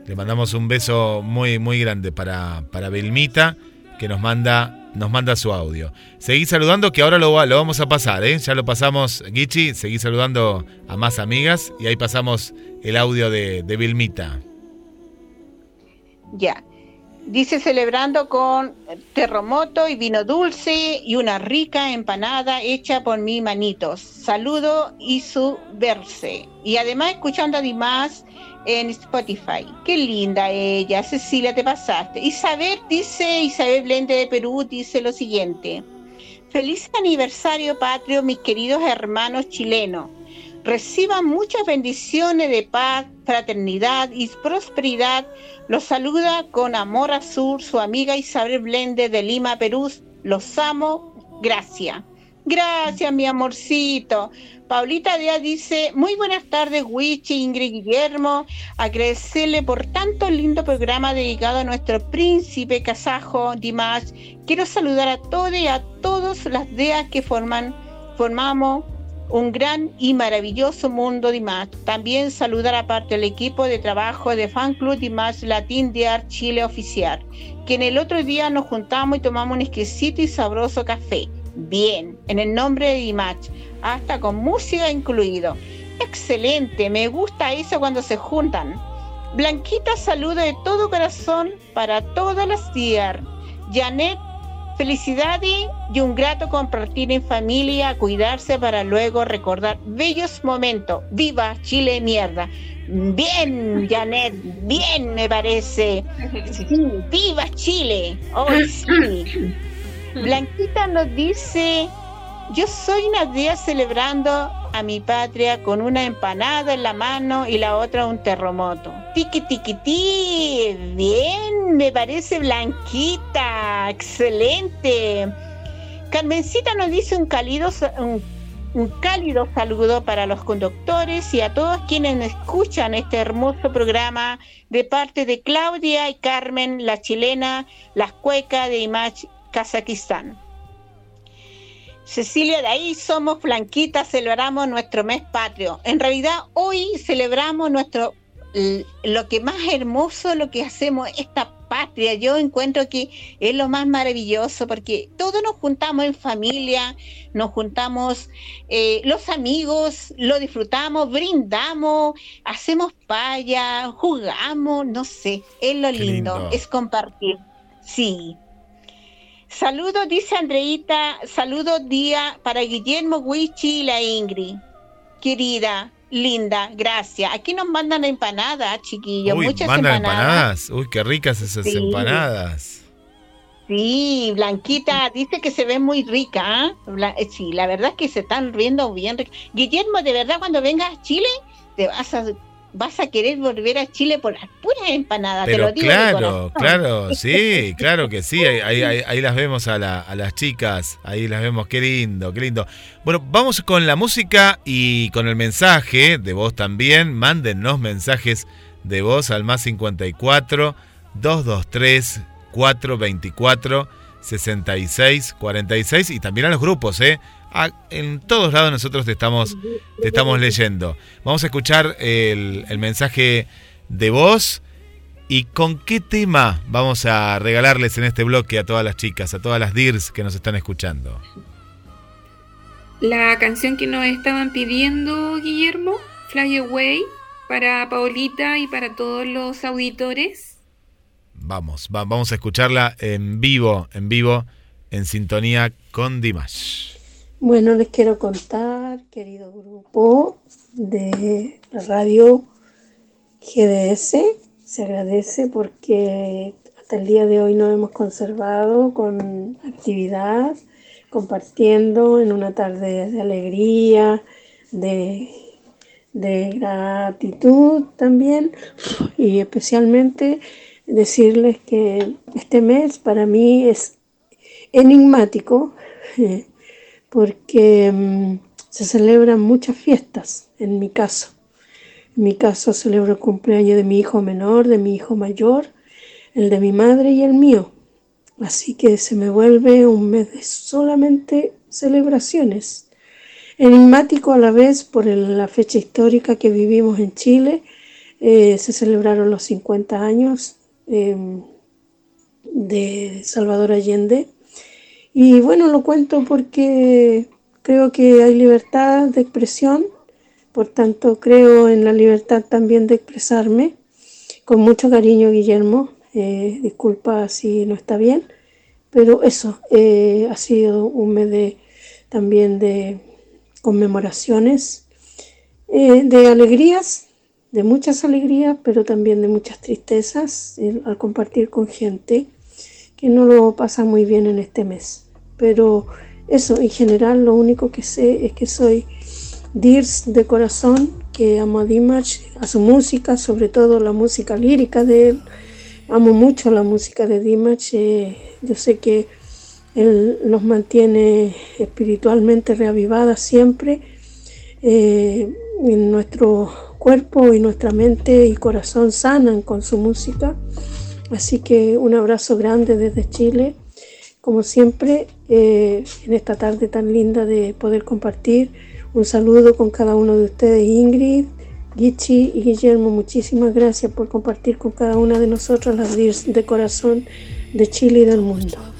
Le mandamos un beso muy, muy grande para, para Vilmita que nos manda, nos manda su audio. Seguí saludando que ahora lo, lo vamos a pasar, ¿eh? Ya lo pasamos, Gichi, seguí saludando a más amigas y ahí pasamos el audio de, de Vilmita. Ya. Dice celebrando con terremoto y vino dulce y una rica empanada hecha por mi manitos. Saludo y su verse. Y además escuchando además en Spotify. Qué linda ella, Cecilia, te pasaste. Isabel dice, Isabel Blende de Perú dice lo siguiente. Feliz aniversario patrio, mis queridos hermanos chilenos. Reciban muchas bendiciones de paz, fraternidad y prosperidad. Los saluda con amor azul su amiga Isabel Blende de Lima, Perú. Los amo. Gracias. Gracias, mi amorcito. Paulita Díaz dice, muy buenas tardes, Wichi, Ingrid Guillermo. Agradecerle por tanto lindo programa dedicado a nuestro príncipe kazajo, Dimash. Quiero saludar a todos y a todas las DEAs que forman, formamos un gran y maravilloso mundo Dimash. También saludar aparte al equipo de trabajo de Fan Club Dimash Latin de Art Chile Oficial, que en el otro día nos juntamos y tomamos un exquisito y sabroso café. Bien, en el nombre de Dimash, hasta con música incluido. Excelente, me gusta eso cuando se juntan. Blanquita saludo de todo corazón para todas las días. Janet Felicidades y un grato compartir en familia, cuidarse para luego recordar bellos momentos. ¡Viva Chile mierda! Bien, Janet, bien me parece. Sí, ¡Viva Chile! ¡Hoy sí! Blanquita nos dice, yo soy una día celebrando a mi patria con una empanada en la mano y la otra un terremoto. Tiki tiki ti, bien, me parece blanquita, excelente. Carmencita nos dice un cálido, un, cálido saludo para los conductores y a todos quienes escuchan este hermoso programa de parte de Claudia y Carmen, la chilena, las cuecas de Imach, Kazajistán. Cecilia, de ahí somos flanquitas, celebramos nuestro mes patrio. En realidad, hoy celebramos nuestro lo que más hermoso, lo que hacemos esta patria. Yo encuentro que es lo más maravilloso porque todos nos juntamos en familia, nos juntamos eh, los amigos, lo disfrutamos, brindamos, hacemos paya, jugamos, no sé, es lo lindo, lindo. es compartir. Sí. Saludos, dice Andreita, saludos día para Guillermo Wichi y la Ingrid. Querida, linda, gracias. Aquí nos mandan empanadas, chiquillos, Uy, muchas mandan empanadas. empanadas. Uy, qué ricas esas Sí. empanadas. Sí, Blanquita dice que se ve muy rica. ¿ah? Eh, Sí, la verdad es que se están riendo bien. rica. Guillermo, de verdad, cuando vengas a Chile, te vas a, vas a querer volver a Chile por las puras empanadas. te Pero lo digo claro, claro, sí, claro que sí. Ahí, ahí- las vemos a, la- a las chicas. Ahí las vemos. Qué lindo, qué lindo. Bueno, vamos con la música y con el mensaje de voz también. Mándennos mensajes de voz al más 54 223 424 66 46 y también a los grupos, ¿eh? A- en todos lados nosotros te estamos, te estamos leyendo. Vamos a escuchar el, el mensaje de vos. ¿Y con qué tema vamos a regalarles en este bloque a todas las chicas, a todas las DIRS que nos están escuchando? La canción que nos estaban pidiendo, Guillermo, Fly Away, para Paulita y para todos los auditores. Vamos, va- vamos a escucharla en vivo, en vivo, en sintonía con Dimash. Bueno, les quiero contar, querido grupo de la radio GDS, se agradece porque hasta el día de hoy nos hemos conservado con actividad, compartiendo en una tarde de alegría, de, de gratitud también y especialmente decirles que este mes para mí es enigmático. eh, porque mm, se celebran muchas fiestas, en mi caso. En mi caso celebro el cumpleaños de mi hijo menor, de mi hijo mayor, el de mi madre y el mío. Así que se me vuelve un mes solamente celebraciones. Enigmático a la vez por la fecha histórica que vivimos en Chile. Eh, se celebraron los 50 años em, de Salvador Allende. Y bueno, lo cuento porque creo que hay libertad de expresión, por tanto creo en la libertad también de expresarme. Con mucho cariño, Guillermo, eh, disculpa si no está bien, pero eso, eh, ha sido un mes de, también de conmemoraciones, eh, de alegrías, de muchas alegrías, pero también de muchas tristezas al compartir con gente que no lo pasa muy bien en este mes. Pero eso, en general, lo único que sé es que soy Dirs de corazón, que amo a Dimash, a su música, sobre todo la música lírica de él. Amo mucho la música de Dimash. eh, yo sé que él nos mantiene espiritualmente reavivadas siempre eh, en nuestro cuerpo y nuestra mente y corazón sanan con su música. Así que un abrazo grande desde Chile, como siempre, eh, en esta tarde tan linda de poder compartir. Un saludo con cada uno de ustedes, Ingrid, Gichi y Guillermo. Muchísimas gracias por compartir con cada una de nosotras las DIRS de corazón de Chile y del mundo.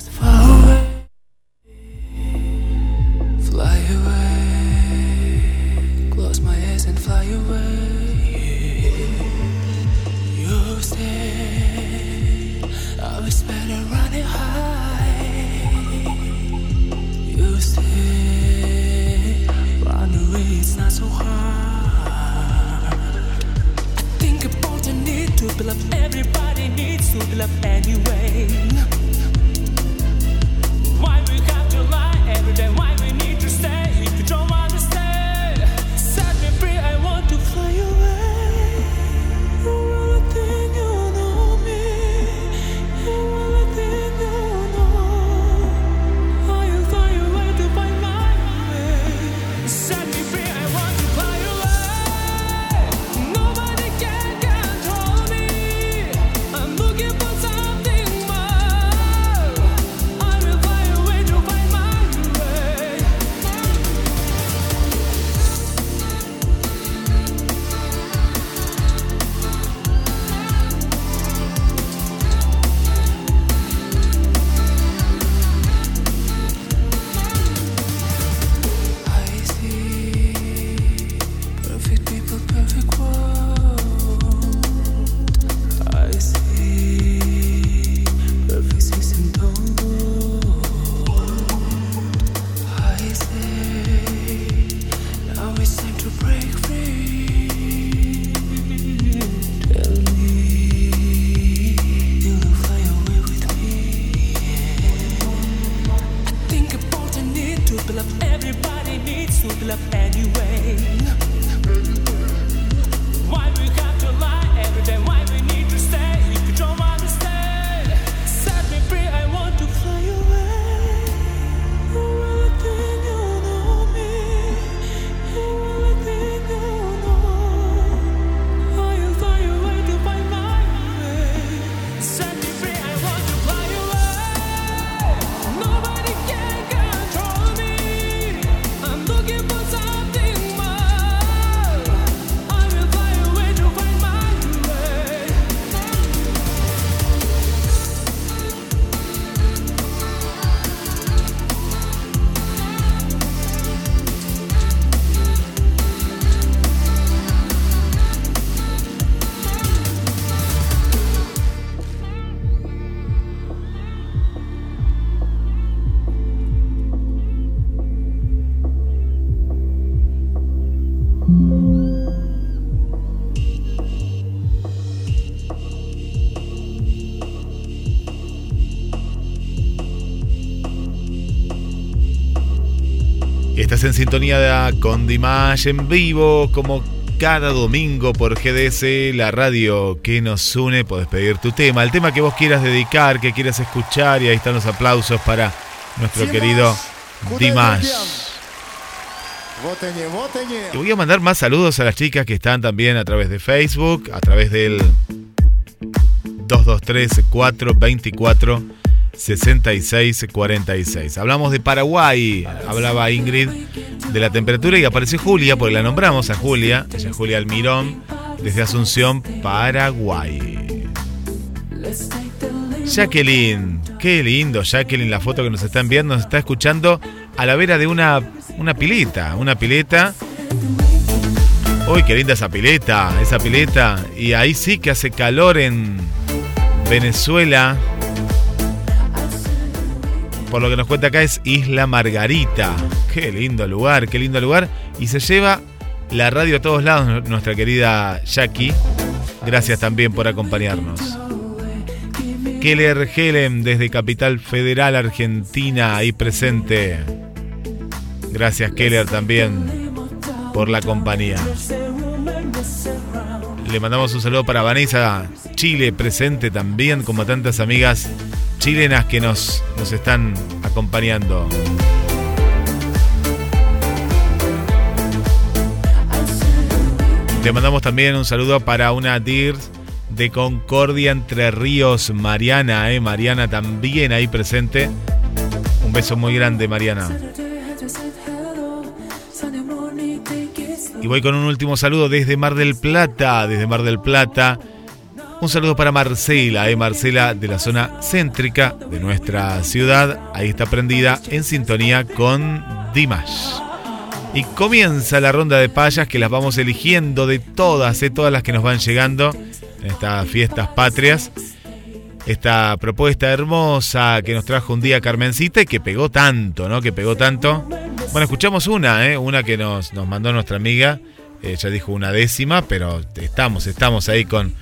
En sintonía con Dimash en vivo, como cada domingo por GDS, la radio que nos une. Podés pedir tu tema, el tema que vos quieras dedicar, que quieras escuchar, y ahí están los aplausos para nuestro querido Dimash. Y voy a mandar más saludos a las chicas que están también a través de Facebook, a través del 223-424. 6646. Hablamos de Paraguay. Hablaba Ingrid de la temperatura y apareció Julia, porque la nombramos a Julia. Ella es Julia Almirón, desde Asunción, Paraguay. Jacqueline, qué lindo, Jacqueline, la foto que nos está enviando, nos está escuchando a la vera de una, una pileta, una pileta. Uy, qué linda esa pileta, esa pileta. Y ahí sí que hace calor en Venezuela. Por lo que nos cuenta acá es Isla Margarita. Qué lindo lugar, qué lindo lugar. Y se lleva la radio a todos lados, nuestra querida Jackie. Gracias también por acompañarnos. Keller Helen desde Capital Federal Argentina, ahí presente. Gracias Keller también por la compañía. Le mandamos un saludo para Vanessa Chile, presente también, como tantas amigas chilenas que nos, nos están acompañando. Le mandamos también un saludo para una DIR de Concordia Entre Ríos, Mariana, eh, Mariana también ahí presente. Un beso muy grande, Mariana. Y voy con un último saludo desde Mar del Plata, desde Mar del Plata. Un saludo para Marcela, Marcela de la zona céntrica de nuestra ciudad. Ahí está prendida en sintonía con Dimash. Y comienza la ronda de payas que las vamos eligiendo de todas, eh, todas las que nos van llegando en estas fiestas patrias. Esta propuesta hermosa que nos trajo un día Carmencita y que pegó tanto, ¿no? Que pegó tanto. Bueno, escuchamos una, ¿eh? Una que nos, nos mandó nuestra amiga. Ella dijo una décima, pero estamos, estamos ahí con,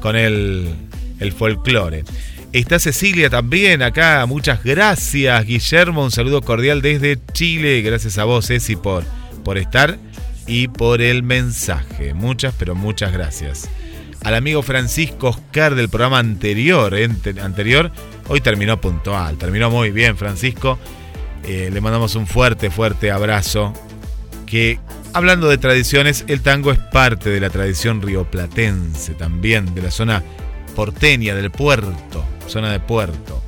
con el, el folclore. Está Cecilia también acá, muchas gracias. Guillermo, un saludo cordial desde Chile. Gracias a vos, Ceci, por, por estar y por el mensaje. Muchas, pero muchas gracias. Al amigo Francisco Oscar del programa anterior, anterior, hoy terminó puntual, terminó muy bien, Francisco. Eh, le mandamos un fuerte, fuerte abrazo. Que hablando de tradiciones, el tango es parte de la tradición rioplatense también, de la zona porteña, del puerto, zona de puerto.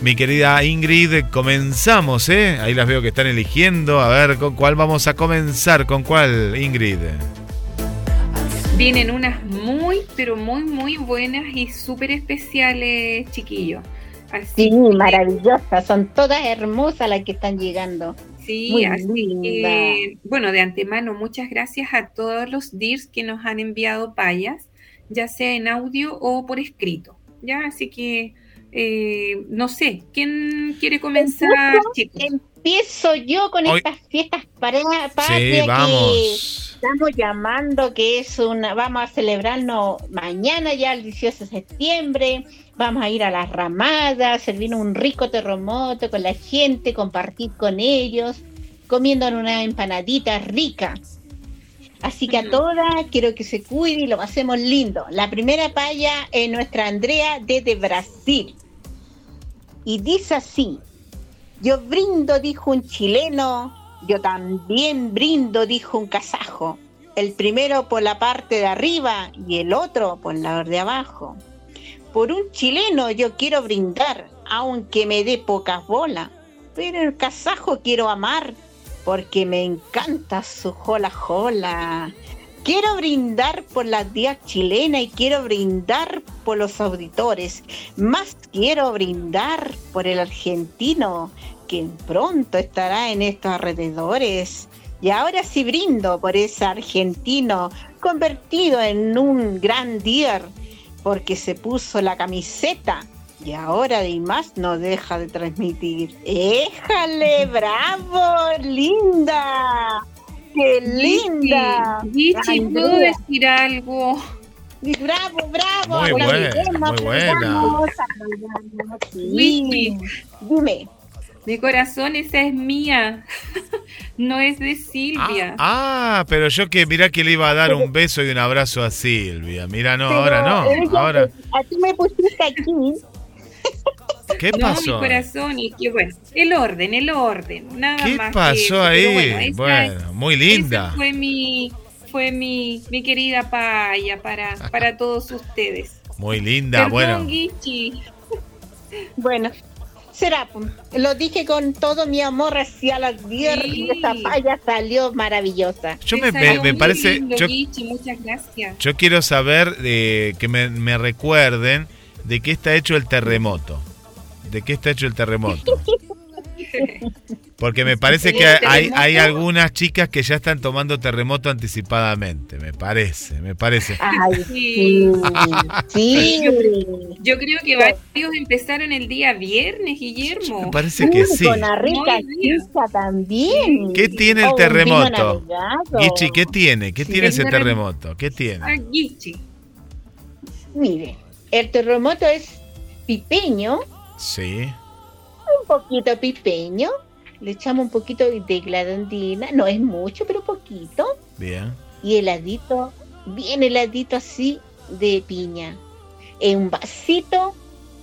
Mi querida Ingrid, comenzamos, ¿eh? Ahí las veo que están eligiendo. A ver, ¿con cuál vamos a comenzar? ¿Con cuál, Ingrid? Vienen unas muy, pero muy, muy buenas y súper especiales, chiquillos. sí, maravillosas, son todas hermosas las que están llegando. Sí, Muy así linda. que, bueno, de antemano, muchas gracias a todos los DIRs que nos han enviado payas, ya sea en audio o por escrito. Ya, así que, eh, no sé, ¿quién quiere comenzar, chicos? Empiezo yo con Hoy- estas fiestas para, Sí, que vamos. Estamos llamando, que es una, vamos a celebrarnos mañana ya el 18 de septiembre, vamos a ir a las ramadas, servir un rico terremoto con la gente, compartir con ellos, comiendo una empanadita rica. Así que a todas quiero que se cuiden y lo hacemos lindo. La primera paya es nuestra Andrea desde Brasil. Y dice así, yo brindo, dijo un chileno, yo también brindo, dijo un kazajo. El primero por la parte de arriba y el otro por la de abajo. Por un chileno yo quiero brindar, aunque me dé pocas bolas. Pero el kazajo quiero amar, porque me encanta su jola jola. Quiero brindar por las días chilenas y quiero brindar por los auditores. Más quiero brindar por el argentino que pronto estará en estos alrededores. Y ahora sí brindo por ese argentino convertido en un gran deer porque se puso la camiseta y ahora además no deja de transmitir. ¡Éjale, bravo, linda! ¡Qué linda! Gichi, ¿puedo decir algo? Bravo, bravo. Muy buena, muy buena. Dime. Mi corazón, esa es mía. no es de Silvia. Ah, pero yo que mirá que le iba a dar un beso y un abrazo a Silvia. Mira, no, Pero ahora no. Ahora, A ti me pusiste aquí. ¿qué no, mi pasó? corazón, y que bueno, el orden, el orden, nada ¿Qué más. que pasó eso, ahí? bueno, esa- Bueno, muy linda. esa fue mi, fue mi, mi querida paya para, para todos ustedes. Muy linda, Perdón, bueno. Guichi. Bueno, será. pues. Lo dije con todo mi amor hacia las 10 y esa paya salió maravillosa. Yo me, parece. lindo, Yo, muchas gracias. yo quiero saber eh, que me, me recuerden de qué está hecho el terremoto. ¿De qué está hecho el terremoto? Porque me parece que hay, hay algunas chicas que ya están tomando terremoto anticipadamente. Me parece, me parece. Ay, Sí. sí. Yo, yo creo que varios empezaron el día viernes, Guillermo. Me parece que sí. Con la rica chica también. ¿Qué tiene el terremoto? Gichi, ¿qué tiene? ¿Qué Sí, tiene ese terrem- terremoto? ¿Qué tiene? Ah, Guichi. Mire, el terremoto es pipeño, Sí. Un poquito pipeño. Le echamos un poquito de gladandina, no es mucho, pero poquito. Bien. Y heladito, bien heladito así de piña. En un vasito,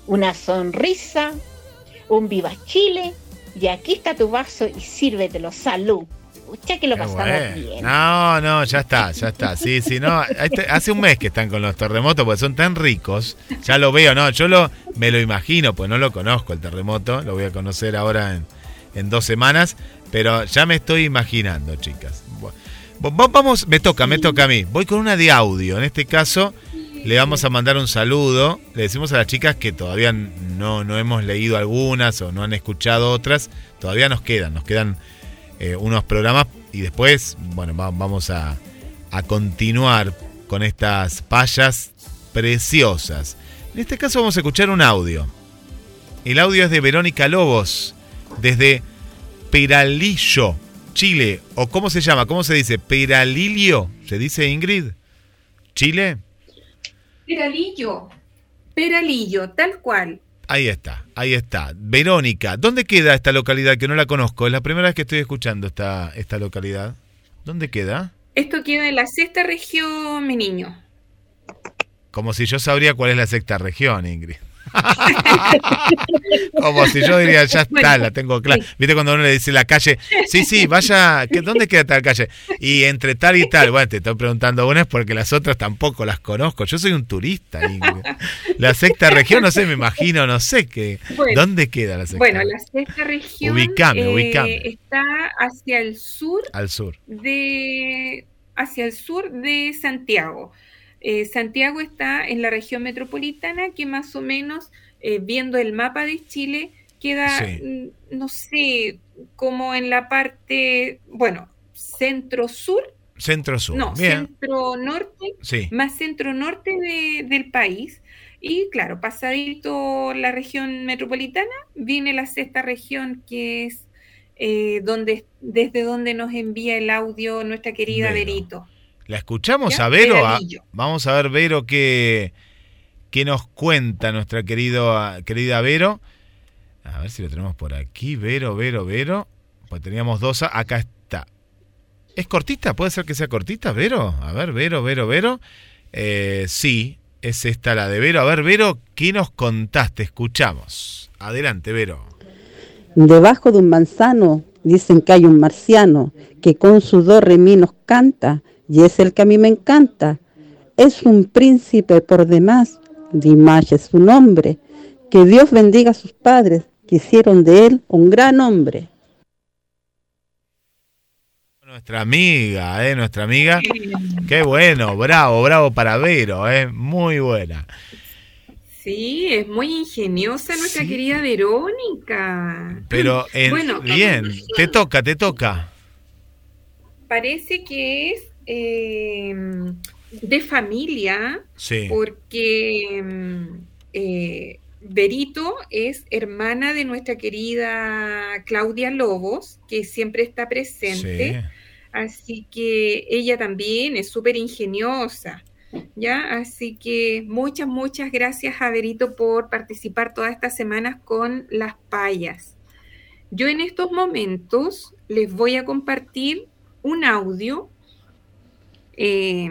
una sonrisa, un viva Chile. Y aquí está tu vaso y sírvetelo. Salud. Que lo Qué pasamos bueno. bien. No, no, ya está, ya está. Sí, sí, no. Hace un mes que están con los terremotos porque son tan ricos. Ya lo veo, no. Yo lo, me lo imagino, pues no lo conozco el terremoto. Lo voy a conocer ahora en, en dos semanas. Pero ya me estoy imaginando, chicas. Vamos, me toca, me toca a mí. Voy con una de audio. En este caso, le vamos a mandar un saludo. Le decimos a las chicas que todavía no, no hemos leído algunas o no han escuchado otras. Todavía nos quedan, nos quedan eh, unos programas y después, bueno, va- vamos a, a continuar con estas payas preciosas. En este caso vamos a escuchar un audio. El audio es de Verónica Lobos, desde Peralillo, Chile. ¿O cómo se llama? ¿Cómo se dice? Peralillo. ¿Se dice Ingrid? ¿Chile? Peralillo. Peralillo, tal cual. Ahí está, ahí está. Verónica, ¿dónde queda esta localidad que no la conozco? Es la primera vez que estoy escuchando esta, esta localidad. ¿Dónde queda? Esto queda en la sexta región, mi niño. Como si yo sabría cuál es la sexta región, Ingrid. Como si yo diría, ya está, la tengo clara. sí. ¿Viste cuando uno le dice la calle? Sí, sí, vaya, ¿qué- ¿dónde queda tal calle? Y entre tal y tal, bueno, te estoy preguntando unas porque las otras tampoco las conozco. Yo soy un turista. La sexta región, no sé, me imagino, no sé qué. Bueno. ¿Dónde queda la sexta? Bueno, la sexta región Ubicame, eh, está hacia el sur Al sur. de hacia el sur de Santiago. Eh, Santiago está en la región metropolitana que más o menos, eh, viendo el mapa de Chile, queda, Sí. mm, no sé, como en la parte, bueno, centro-sur, Centro-sur. no, centro-norte, Sí. más centro-norte de- del país. Y claro, pasadito la región metropolitana, viene la sexta región que es eh, donde, desde donde nos envía el audio nuestra querida Vero. Verito. ¿La escuchamos Ya, a Vero? A- Peralillo. vamos a ver, Vero, qué, qué nos cuenta nuestra querido, querida Vero. A ver si lo tenemos por aquí. Vero, Vero, Vero. Pues teníamos dos. a- Acá está. ¿Es cortita? ¿Puede ser que sea cortita, Vero? A ver, Vero, Vero, Vero. Eh, sí, es esta la de Vero. A ver, Vero, ¿qué nos contaste? Escuchamos. Adelante, Vero. Debajo de un manzano dicen que hay un marciano que con su do re mi nos canta y es el que a mí me encanta. Es un príncipe por demás, Dimash es su nombre. Que Dios bendiga a sus padres que hicieron de él un gran hombre. Nuestra amiga, ¿eh? Nuestra amiga. Qué bueno, bravo, bravo para Vero, ¿eh? Muy buena. Sí, es muy ingeniosa nuestra querida Verónica. Pero en, Bueno, bien, te toca, te toca. Parece que es eh, de familia, Sí. porque mm, eh, Berito es hermana de nuestra querida Claudia Lobos, que siempre está presente. Sí. Así que ella también es súper ingeniosa. ¿Ya? Así que muchas, muchas gracias a Berito por participar todas estas semanas con las payas. yo en estos momentos les voy a compartir un audio eh,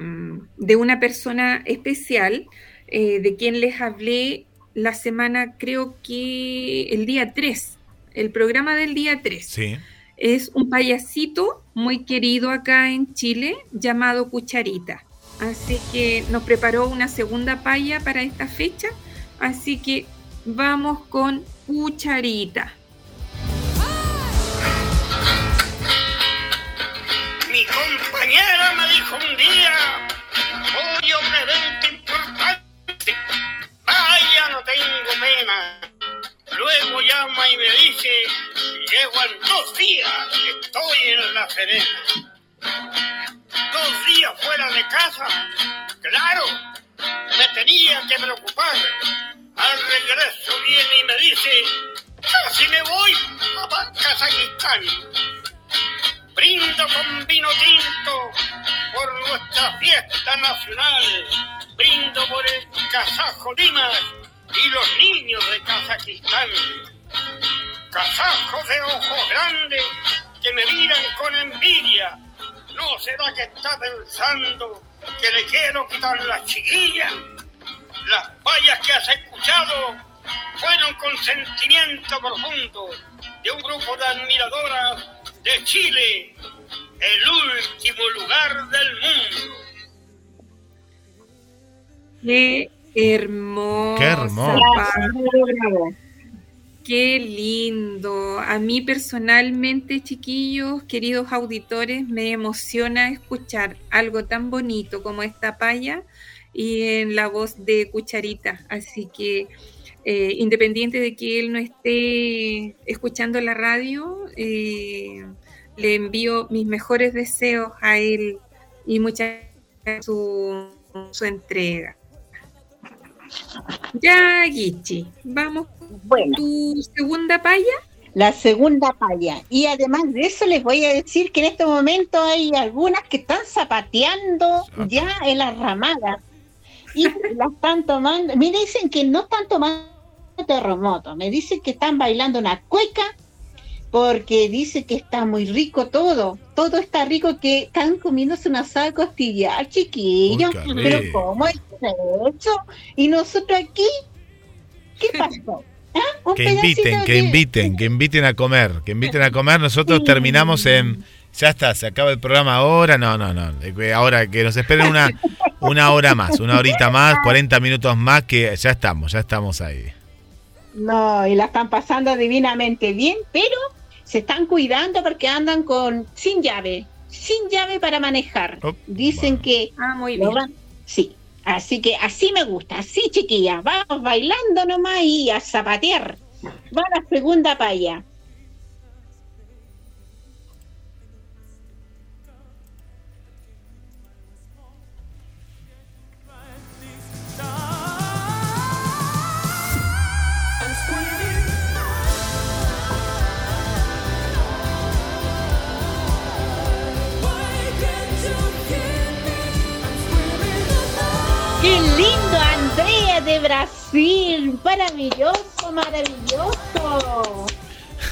de una persona especial eh, de quien les hablé la semana, creo que el día 3, el programa del día 3. Sí. Es un payasito muy querido acá en Chile llamado Cucharita. Así que nos preparó una segunda paya para esta fecha. Así que vamos con Cucharita. Mi compañera me dijo un día, oye, un evento importante, vaya, no tengo pena. Luego llama y me dice, llego en dos días, estoy en La Serena. Dos días fuera de casa, claro, me tenía que preocupar. Al regreso viene y me dice, casi me voy a Kazajistán. Brindo con vino tinto por nuestra fiesta nacional. Brindo por el kazajo Dimas y los niños de Kazajistán. Kazajos de ojos grandes que me miran con envidia. ¿No será que está pensando que le quiero quitar la chiquilla? Las vallas que has escuchado fueron con sentimiento profundo de un grupo de admiradoras de Chile, el último lugar del mundo. Qué hermoso. Qué hermoso. Qué lindo. A mí personalmente, chiquillos, queridos auditores, me emociona escuchar algo tan bonito como esta paya y en la voz de Cucharita. Así que, eh, independiente de que él no esté escuchando la radio, eh, le envío mis mejores deseos a él y muchas gracias su, su entrega. Ya, Gichi, vamos Bueno, tu segunda paya. la segunda palla. Y además de eso les voy a decir que en este momento hay algunas que están zapateando ya en las ramadas. Y la están tomando. Me dicen que no están tomando terremoto. Me dicen que están bailando una cueca porque dice que está muy rico todo. Todo está rico que están comiéndose una asada de costilla, chiquillos. Pero. ¿cómo es eso? Y nosotros aquí, ¿qué pasó? ¿Ah? Un Que inviten, que de- inviten, que inviten a comer, que inviten a comer. Nosotros Sí. terminamos en. Ya está, se acaba el programa ahora. No, no, no. Ahora que nos esperen una, una hora más, una horita más, 40 minutos más, que ya estamos, ya estamos ahí. No, y la están pasando divinamente bien, pero se están cuidando porque andan con sin llave, sin llave para manejar. Oh, Dicen que Ah, muy bien. van- sí, así que así me gusta, así chiquillas, vamos bailando nomás y a zapatear. Va la segunda paya. De Brasil! ¡Maravilloso, maravilloso!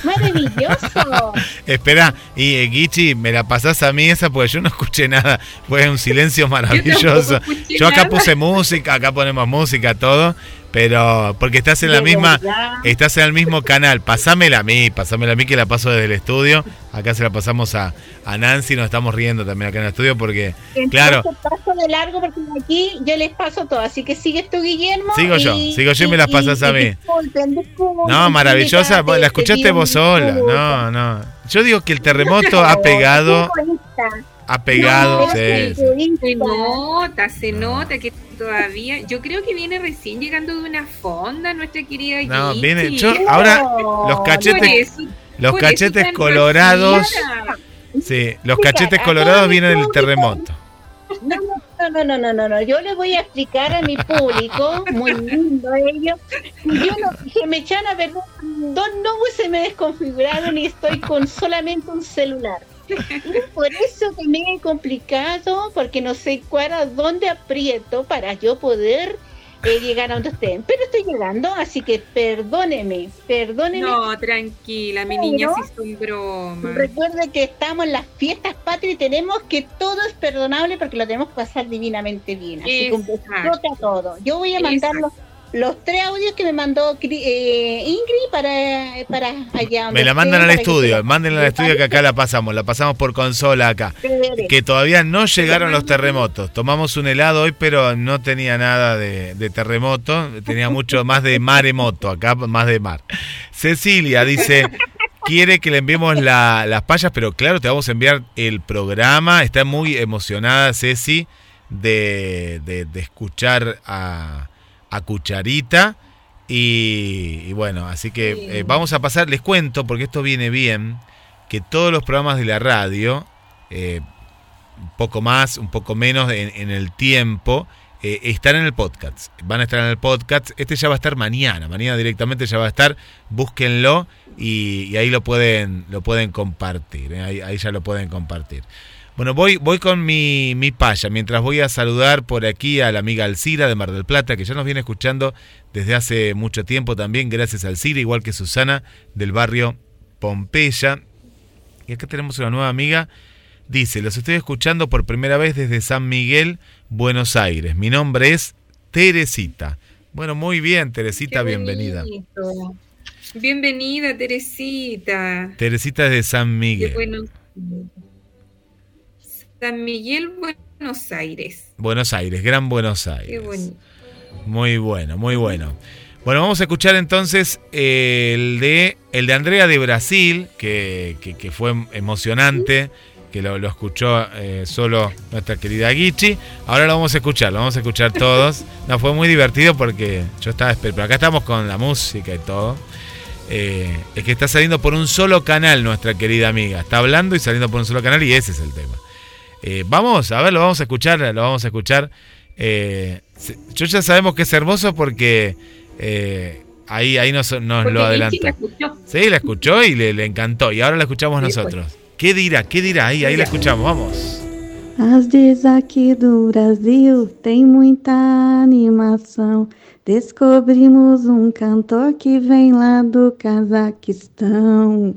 ¡Maravilloso! Espera, y eh, Guichi, me la pasás a mí esa porque yo no escuché nada. Fue un silencio maravilloso. Yo acá nada. puse música, acá ponemos música, todo. Pero porque estás en la misma, estás en el mismo canal. Pasámela a mí, pasámela a mí que la paso desde el estudio. Acá se la pasamos a, a Nancy, nos estamos riendo también acá en el estudio porque, claro, Entonces paso de largo porque aquí yo les paso todo. Así que sigues tú, Guillermo. Sigo yo, sigo yo y me las pasas a mí. disculpen, disculpen, no, maravillosa, chiquita, la te- escuchaste te vos sola. No, no. Yo digo que el terremoto ha pegado, Qué egoísta. ha pegado. No, sí. Se nota, se nota que todavía. Yo creo que viene recién llegando de una fonda nuestra querida No, Gigi. viene, yo ahora los cachetes, eso- los cachetes colorados, sí, los Mira, cachetes colorados vienen del terremoto. No, no, no, no, no, no, no. Yo le voy a explicar a mi público, muy lindo ellos. Yo no, que me echan a ver, dos nubes se me desconfiguraron y estoy con solamente un celular. Por eso me he complicado, porque no sé cuál a dónde aprieto para yo poder eh, llegar a donde estén. Pero estoy llegando, así que perdóneme, perdóneme. No, tranquila, mi niña sí son bromas. Recuerde que estamos en las fiestas patrias y tenemos que todo es perdonable porque lo tenemos que pasar divinamente bien. Así Exacto. todo. Yo voy a mandar los, los tres audios que me mandó eh, Ingrid para, para allá. Me la mandan al estudio, mándenla al estudio que acá la pasamos, la pasamos por consola acá. Que todavía no llegaron los terremotos. Tomamos un helado hoy, pero no tenía nada de, de terremoto, tenía mucho más de maremoto, acá más de mar. Cecilia dice, quiere que le enviemos la- las payas, pero claro, te vamos a enviar el programa. Está muy emocionada Ceci de, de- de escuchar a, a Cucharita. Y, y bueno, así que eh, vamos a pasar, les cuento, porque esto viene bien, que todos los programas de la radio, eh, un poco más, un poco menos en, en el tiempo, eh, están en el podcast. Van a estar en el podcast. Este ya va a estar mañana. Mañana directamente ya va a estar. Búsquenlo y, y ahí lo pueden, lo pueden compartir. eh, Ahí, ahí ya lo pueden compartir. Bueno, voy, voy con mi, mi paya, mientras voy a saludar por aquí a la amiga Alcira de Mar del Plata, que ya nos viene escuchando desde hace mucho tiempo también, gracias a Alcira, igual que Susana del barrio Pompeya. Y acá tenemos una nueva amiga. Dice, los estoy escuchando por primera vez desde San Miguel, Buenos Aires. Mi nombre es Teresita. Bueno, muy bien, Teresita, Qué bienvenida. Bienvenida, Teresita. Teresita es de San Qué Miguel. bueno. San Miguel, Buenos Aires. Buenos Aires, Gran Buenos Qué Aires. bonito. Muy bueno, muy bueno. Bueno, vamos a escuchar entonces el de el de Andrea de Brasil, que, que- que fue emocionante, que lo, lo escuchó eh, solo nuestra querida Guichi. Ahora lo vamos a escuchar, lo vamos a escuchar todos. No, fue muy divertido porque yo estaba esperando, pero acá estamos con la música y todo. Eh, es que está saliendo por un solo canal nuestra querida amiga. Está hablando y saliendo por un solo canal y ese es el tema. Eh, vamos, a ver, lo vamos a escuchar, lo vamos a escuchar. Eh, yo ya sabemos que es hermoso porque eh, ahí, ahí nos, nos Porque lo adelantó. la escuchó. Sí, la escuchó y le, le encantó. Y ahora la escuchamos Sí, nosotros. ¿Qué dirá? ¿Qué dirá? Ahí, ahí la escuchamos, vamos. As dias aqui do Brasil tem muita animação. Descobrimos um cantor que vem lá do Cazaquistão.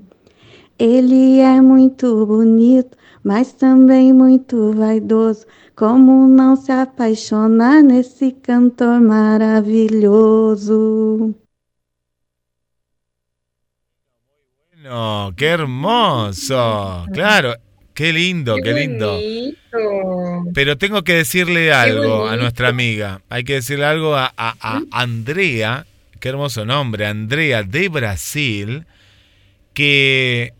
Ele é muito bonito, mas também muito vaidoso. Como não se apaixonar nesse cantor maravilhoso? No, qué hermoso. Claro, qué lindo, qué lindo. bonito. Pero tengo que decirle algo a nuestra amiga. Hay que decirle algo a, a- a Andrea, qué hermoso nombre, Andrea de Brasil, que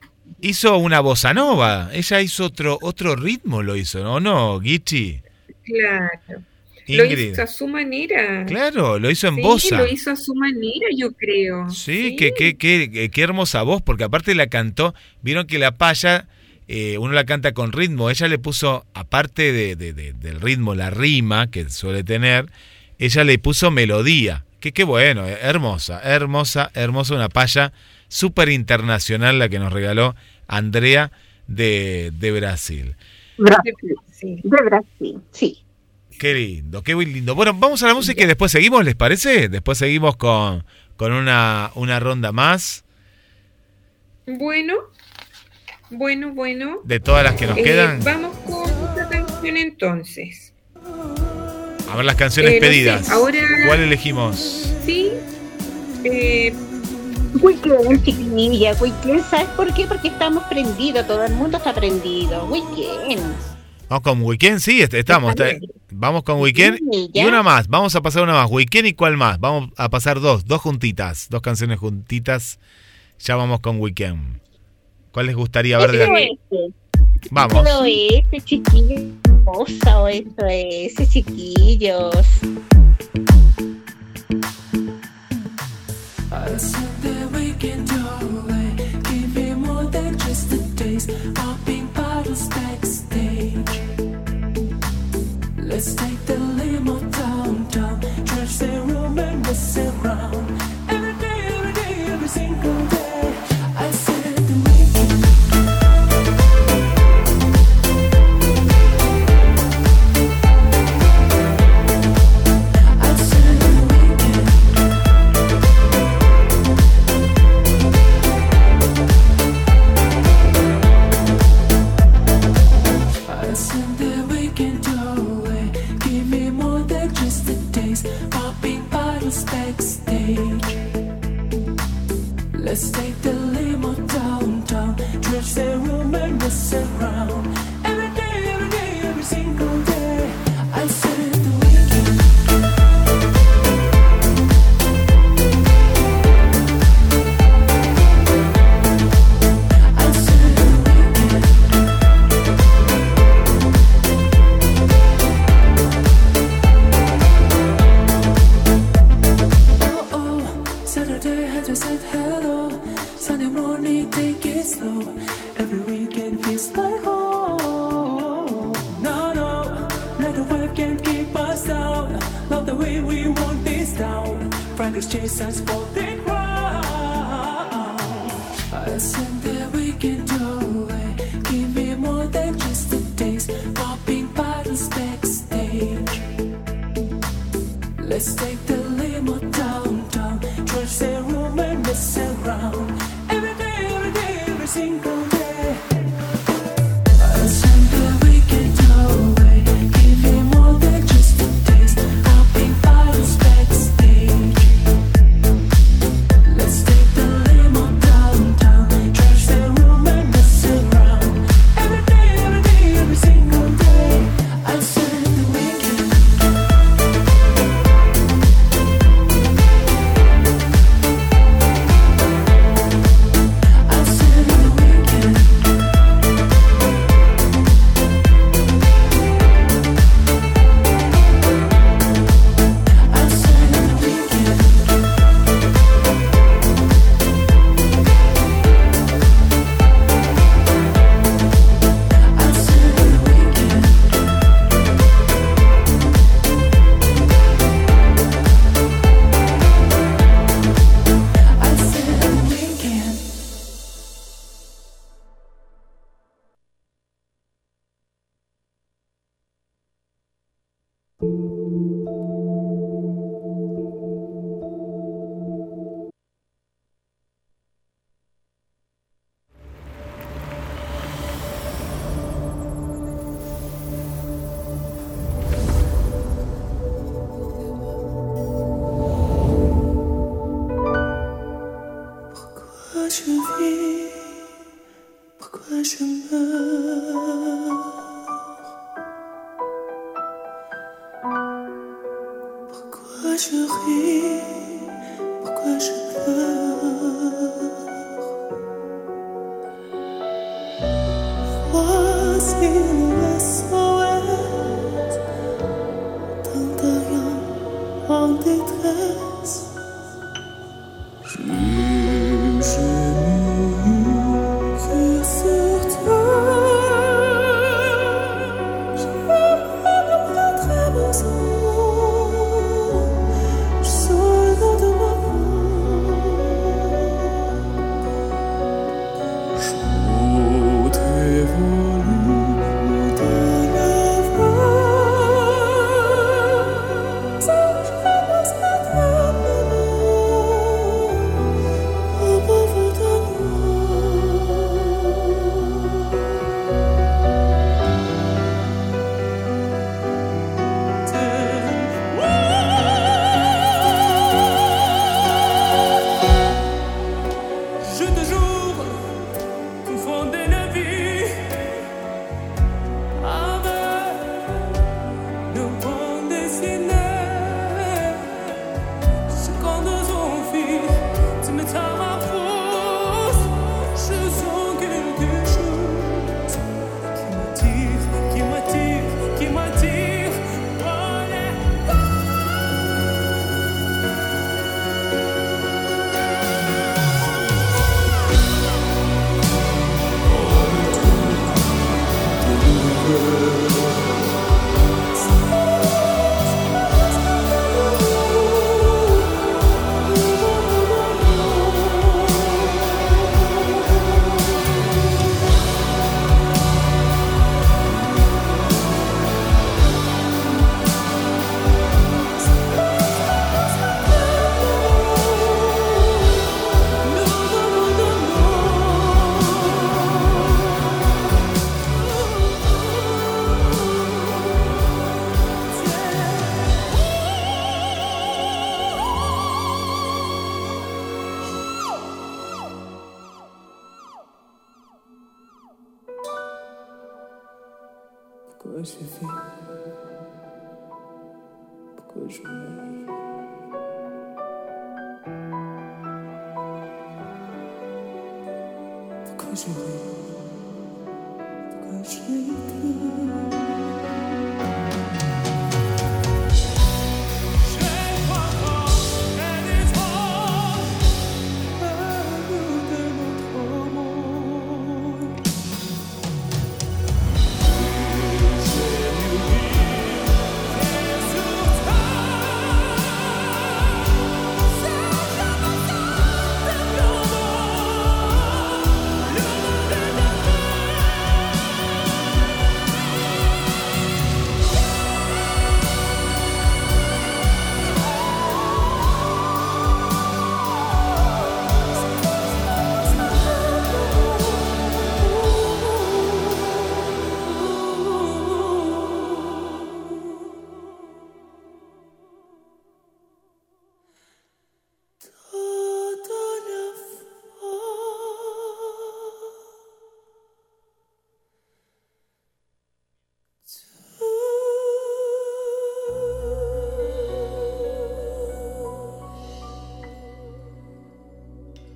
hizo una bossa nova. Ella hizo otro, otro ritmo, lo hizo, ¿no? ¿No, Gichi? Claro. Ingrid. Lo hizo a su manera. Claro, lo hizo en sí, bossa. lo hizo a su manera, yo creo. Sí, que qué qué- qué hermosa voz, porque aparte la cantó, vieron que la paya, eh, uno la canta con ritmo, ella le puso, aparte de, de- de- del ritmo, la rima que suele tener, ella le puso melodía, que qué bueno, eh, hermosa, hermosa, hermosa, una paya súper internacional la que nos regaló Andrea de, de Brasil. Brasil. De Brasil, sí. Qué lindo, qué muy lindo. Bueno, vamos a la música y después seguimos, ¿les parece? Después seguimos con, con una, una ronda más. Bueno, bueno, bueno. De todas las que nos Eh, quedan. Vamos con esta canción entonces. A ver las canciones Eh, no sé, pedidas. ahora- ¿Cuál elegimos? Sí. Eh, Weekend, chiquinilla, weekend, ¿sabes por qué? Porque estamos prendidos, todo el mundo está prendido. Weekend. Vamos con Weekend, sí, est- estamos. Está vamos con Weekend Sí, y una más. Vamos a pasar una más. Weekend y cuál más. Vamos a pasar dos, dos juntitas, dos canciones juntitas. Ya vamos con Weekend. ¿Cuál les gustaría ver de es, Vamos. Eso es, chiquillos. Hermoso, eso es, chiquillos. Let's take the limo downtown. Trash the room and mess around. Let's take the limo downtown. Drinks the will and us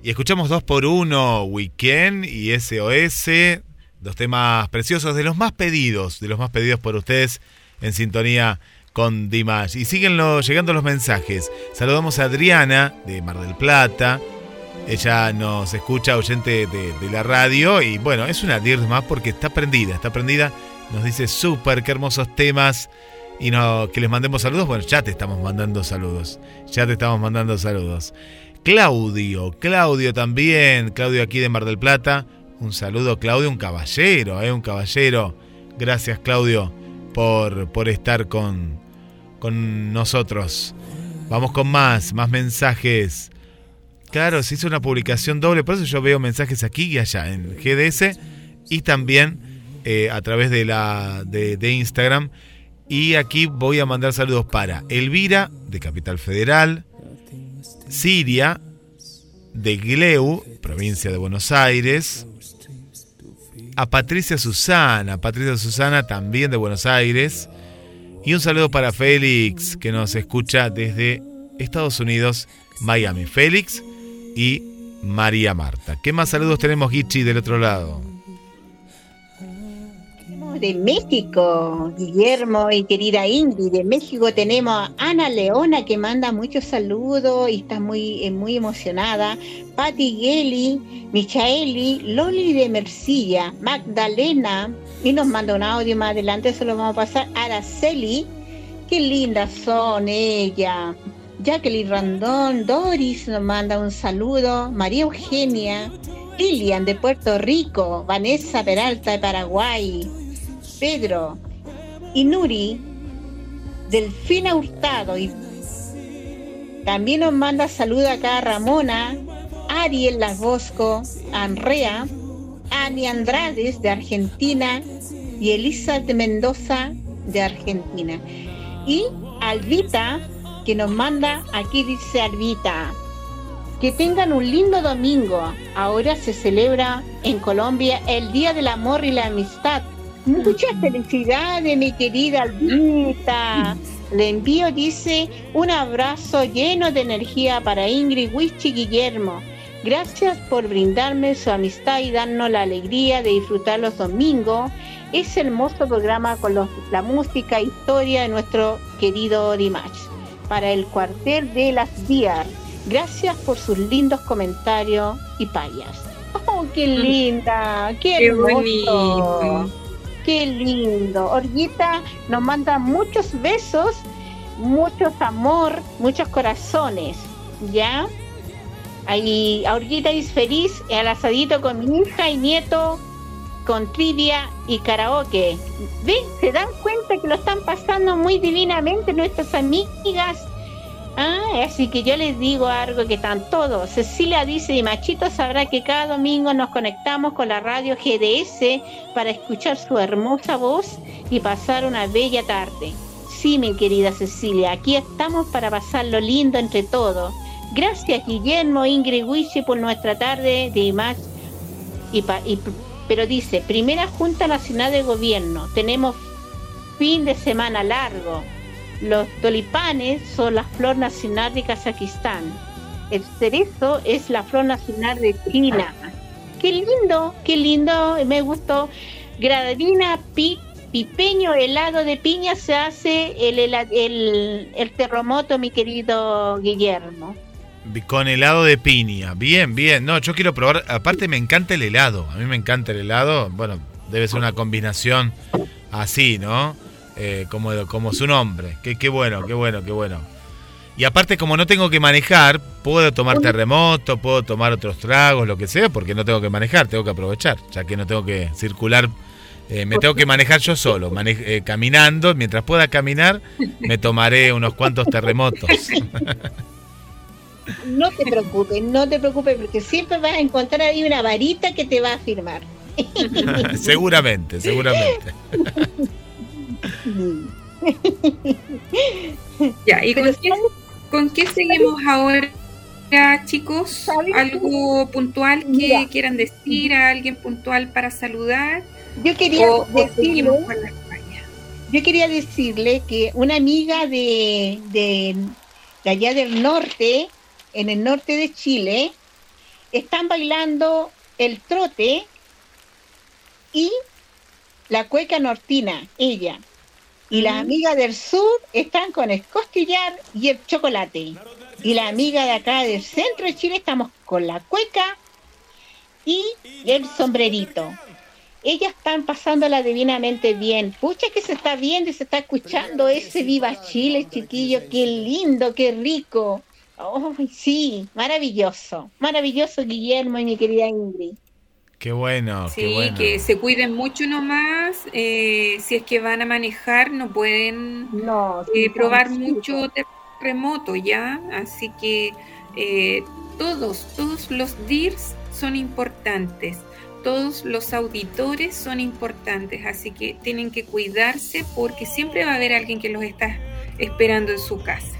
Y escuchamos dos por uno, Weekend y SOS, dos temas preciosos, de los más pedidos, de los más pedidos por ustedes en sintonía con Dimash. Y siguen llegando los mensajes. Saludamos a Adriana de Mar del Plata. Ella nos escucha oyente de, la radio y bueno, es una 10 más porque está prendida, está prendida. Nos dice súper, qué hermosos temas y no, que les mandemos saludos. Bueno, ya te estamos mandando saludos. Ya te estamos mandando saludos. Claudio, Claudio también, Claudio aquí de Mar del Plata. Un saludo, Claudio, un caballero, ¿eh? un caballero. Gracias, Claudio, por, por estar con, con nosotros. Vamos con más, más mensajes. Claro, se hizo una publicación doble, por eso yo veo mensajes aquí y allá en GDS y también eh, a través de, la, de, de Instagram. Y aquí voy a mandar saludos para Elvira, de Capital Federal, Siria, de Gleu, provincia de Buenos Aires, a Patricia Susana, Patricia Susana también de Buenos Aires, y un saludo para Félix, que nos escucha desde Estados Unidos, Miami. Félix y María Marta. ¿Qué más saludos tenemos, Gichi, del otro lado? De México, Guillermo y querida Ingrid. De México tenemos a Ana Leona que manda muchos saludos y está muy, eh, muy emocionada. Patti Geli, Michaeli, Loli de Mercilla, Magdalena, y nos manda un audio más adelante, eso lo vamos a pasar. Araceli, qué lindas son ella. Jacqueline Randón, Doris nos manda un saludo. María Eugenia, Lilian de Puerto Rico, Vanessa Peralta de Paraguay, Pedro y Nuri, Delfina Hurtado y también nos manda saludo acá Ramona, Ariel Las Bosco, Andrea, Ani Andrades de Argentina y Elisa de Mendoza de Argentina. Y Albita, que nos manda, aquí dice Albita, que tengan un lindo domingo. Ahora se celebra en Colombia el Día del Amor y la Amistad. Muchas felicidades, mi querida Albita. Le envío, dice, un abrazo lleno de energía para Ingrid, Wichi Guillermo. Gracias por brindarme su amistad y darnos la alegría de disfrutar los domingos. Ese hermoso programa con los- la música e historia de nuestro querido Dimash. Para el cuartel de las Días. Gracias por sus lindos comentarios y payas. ¡Oh, qué linda! ¡Qué, Qué hermoso! bonito. ¡Qué lindo! Orguita nos manda muchos besos, muchos amor, muchos corazones. ¿Ya? Ahí, Orguita es feliz al asadito con mi hija y nieto, con trivia y karaoke. ¿Ven? ¿Se dan cuenta que lo están pasando muy divinamente nuestras amigas? Ah, así que yo les digo algo que están todos. Cecilia dice, y Machito sabrá que cada domingo nos conectamos con la radio GDS para escuchar su hermosa voz y pasar una bella tarde. Sí, mi querida Cecilia, aquí estamos para pasarlo lindo entre todos. Gracias Guillermo, Ingrid Wichi por nuestra tarde de más y, y- pero dice, primera Junta Nacional de Gobierno, tenemos fin de semana largo. Los tulipanes son la flor nacional de Kazajistán. El cerezo es la flor nacional de China. Qué lindo, qué lindo, me gustó. Gradina, pi, pipeño, helado de piña se hace el, hela- el, el terremoto, mi querido Guillermo. Con helado de piña. Bien, bien. No, yo quiero probar. Aparte, me encanta el helado. A mí me encanta el helado. Bueno, debe ser una combinación así, ¿no? Eh, como, como su nombre. Qué, qué bueno, qué bueno, qué bueno. Y aparte, como no tengo que manejar, puedo tomar terremoto, puedo tomar otros tragos, lo que sea, porque no tengo que manejar, tengo que aprovechar, ya que no tengo que circular. eh, me tengo que manejar yo solo, mane- eh, caminando. Mientras pueda caminar, me tomaré unos cuantos terremotos. No te preocupes, no te preocupes, porque siempre vas a encontrar ahí una varita que te va a firmar. seguramente, seguramente. Ya, ¿y con qué, con qué seguimos ahora, chicos? ¿Algo puntual que Mira. quieran decir? ¿A alguien puntual para saludar? Yo quería ¿O- o decirle, con la yo quería decirle que una amiga de, de, de allá del norte, en el norte de Chile, están bailando el trote y la cueca nortina, ella. Y la amiga del sur están con el costillar y el chocolate. Y la amiga de acá del centro de Chile estamos con la cueca y el sombrerito. Ellas están pasándola divinamente bien. Pucha que se está viendo y se está escuchando ese Viva Chile, chiquillo. Qué lindo, qué rico. Oh, sí, maravilloso. Maravilloso, Guillermo y mi querida Ingrid. Qué bueno, Sí, qué bueno. que se cuiden mucho nomás. eh, si es que van a manejar, no pueden No, eh, probar sí. mucho terremoto ya. Así que eh, todos, todos los DIRS son importantes. Todos los auditores son importantes. Así que tienen que cuidarse porque siempre va a haber alguien que los está esperando en su casa.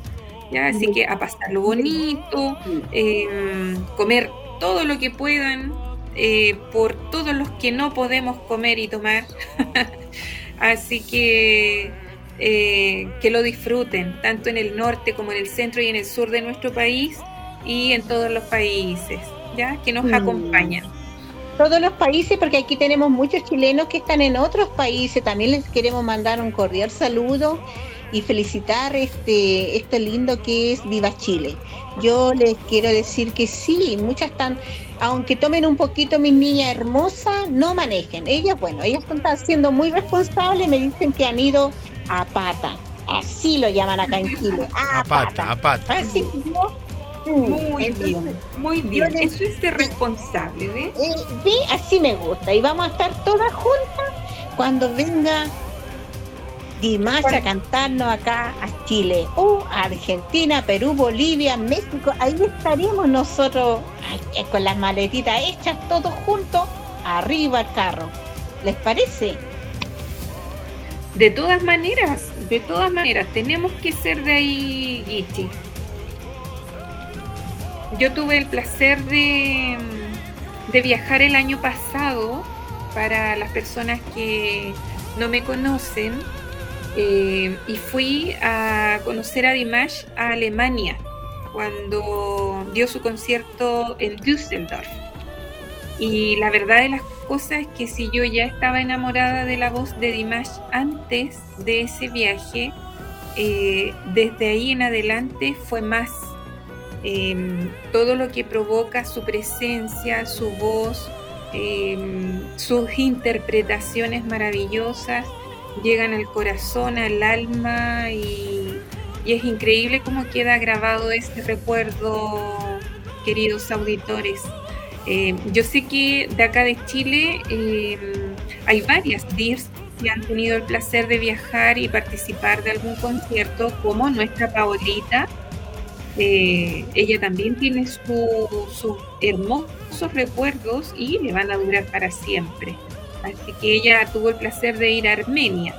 ¿ya? Así que a pasarlo bonito, eh, comer todo lo que puedan, eh, por todos los que no podemos comer y tomar. Así que eh, que lo disfruten, tanto en el norte como en el centro y en el sur de nuestro país y en todos los países, ¿ya? Que nos Mm. acompañan. Todos los países, porque aquí tenemos muchos chilenos que están en otros países. También les queremos mandar un cordial saludo y felicitar este esto lindo que es Viva Chile. Yo les quiero decir que sí, muchas están, aunque tomen un poquito mis niñas hermosas, no manejen. Ellas, bueno, ellas están siendo muy responsables, me dicen que han ido a pata. Así lo llaman acá en Chile. A, A pata, a pata. Así Muy Entonces, bien, muy bien. les- Eso es de responsable, ¿ves? eh, sí, así me gusta. Y vamos a estar todas juntas cuando venga Dimash a cantarnos acá a Chile, o a Argentina, Perú, Bolivia, México. Ahí estaremos nosotros eh, con las maletitas hechas todos juntos arriba al carro. ¿Les parece? De todas maneras, de todas maneras, tenemos que ser de ahí, Gichi. Yo tuve el placer de, de viajar el año pasado para las personas que no me conocen eh, y fui a conocer a Dimash a Alemania cuando dio su concierto en Düsseldorf. Y la verdad de las cosas es que si yo ya estaba enamorada de la voz de Dimash antes de ese viaje, eh, desde ahí en adelante fue más. Em, todo lo que provoca su presencia, su voz, em, sus interpretaciones maravillosas llegan al corazón, al alma y, es increíble cómo queda grabado este recuerdo, queridos auditores. Eh, yo sé que de acá de Chile eh, hay varias DIRS que han tenido el placer de viajar y participar de algún concierto, como nuestra Paolita. Eh, ella también tiene su- sus hermosos recuerdos y le van a durar para siempre. Así que ella tuvo el placer de ir a Armenia.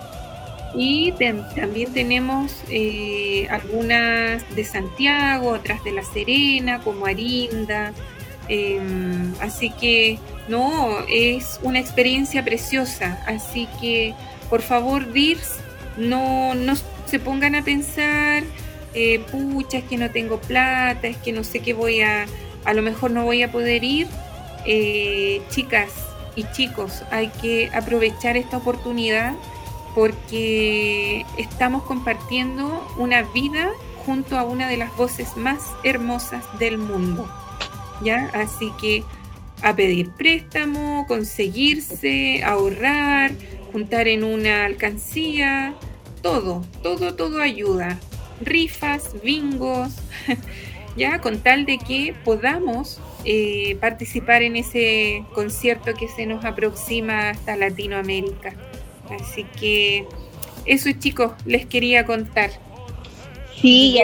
Y también tenemos eh, algunas de Santiago, otras de La Serena, como Arinda. Em, así que no, es una experiencia preciosa. Así que por favor, DIRS, no, no se pongan a pensar, eh, pucha, es que no tengo plata, es que no sé qué voy a, a lo mejor no voy a poder ir. Eh, chicas y chicos, hay que aprovechar esta oportunidad porque estamos compartiendo una vida junto a una de las voces más hermosas del mundo. ¿Ya? Así que a pedir préstamo, conseguirse, ahorrar, juntar en una alcancía, todo, todo, todo ayuda. Rifas, bingos, ya con tal de que podamos eh, participar en ese concierto que se nos aproxima hasta Latinoamérica. Así que eso chicos, les quería contar. Sí,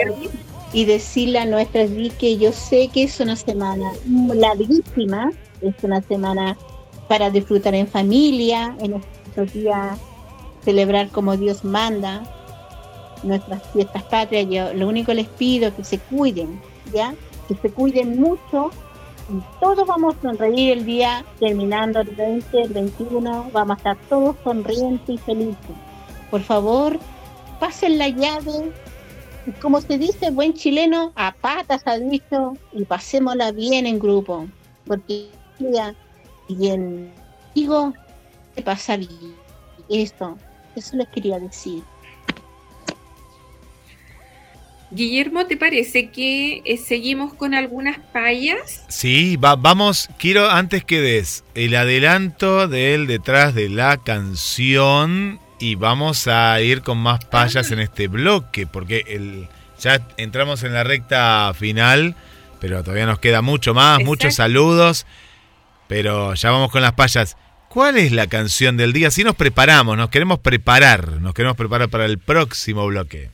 y decirle a nuestras que yo sé que es una semana larguísima, es una semana para disfrutar en familia, en estos días celebrar como Dios manda nuestras fiestas patrias. Yo lo único les pido es que se cuiden, ¿ya? Que se cuiden mucho. Todos vamos a sonreír el día terminando el 20, el 21. Vamos a estar todos sonrientes y felices. Por favor, pasen la llave. Como se dice, buen chileno, a patas ha dicho, y pasémosla bien en grupo. Porque ya, y en digo, se pasa bien. Esto, eso les quería decir. Guillermo, ¿te parece que eh, seguimos con algunas payas? Sí, va- vamos, quiero antes que des el adelanto del detrás de la canción y vamos a ir con más payas en este bloque, porque el, ya entramos en la recta final, pero todavía nos queda mucho más, muchos saludos, pero ya vamos con las payas. ¿Cuál es la canción del día? Si nos preparamos, nos queremos preparar, nos queremos preparar para el próximo bloque.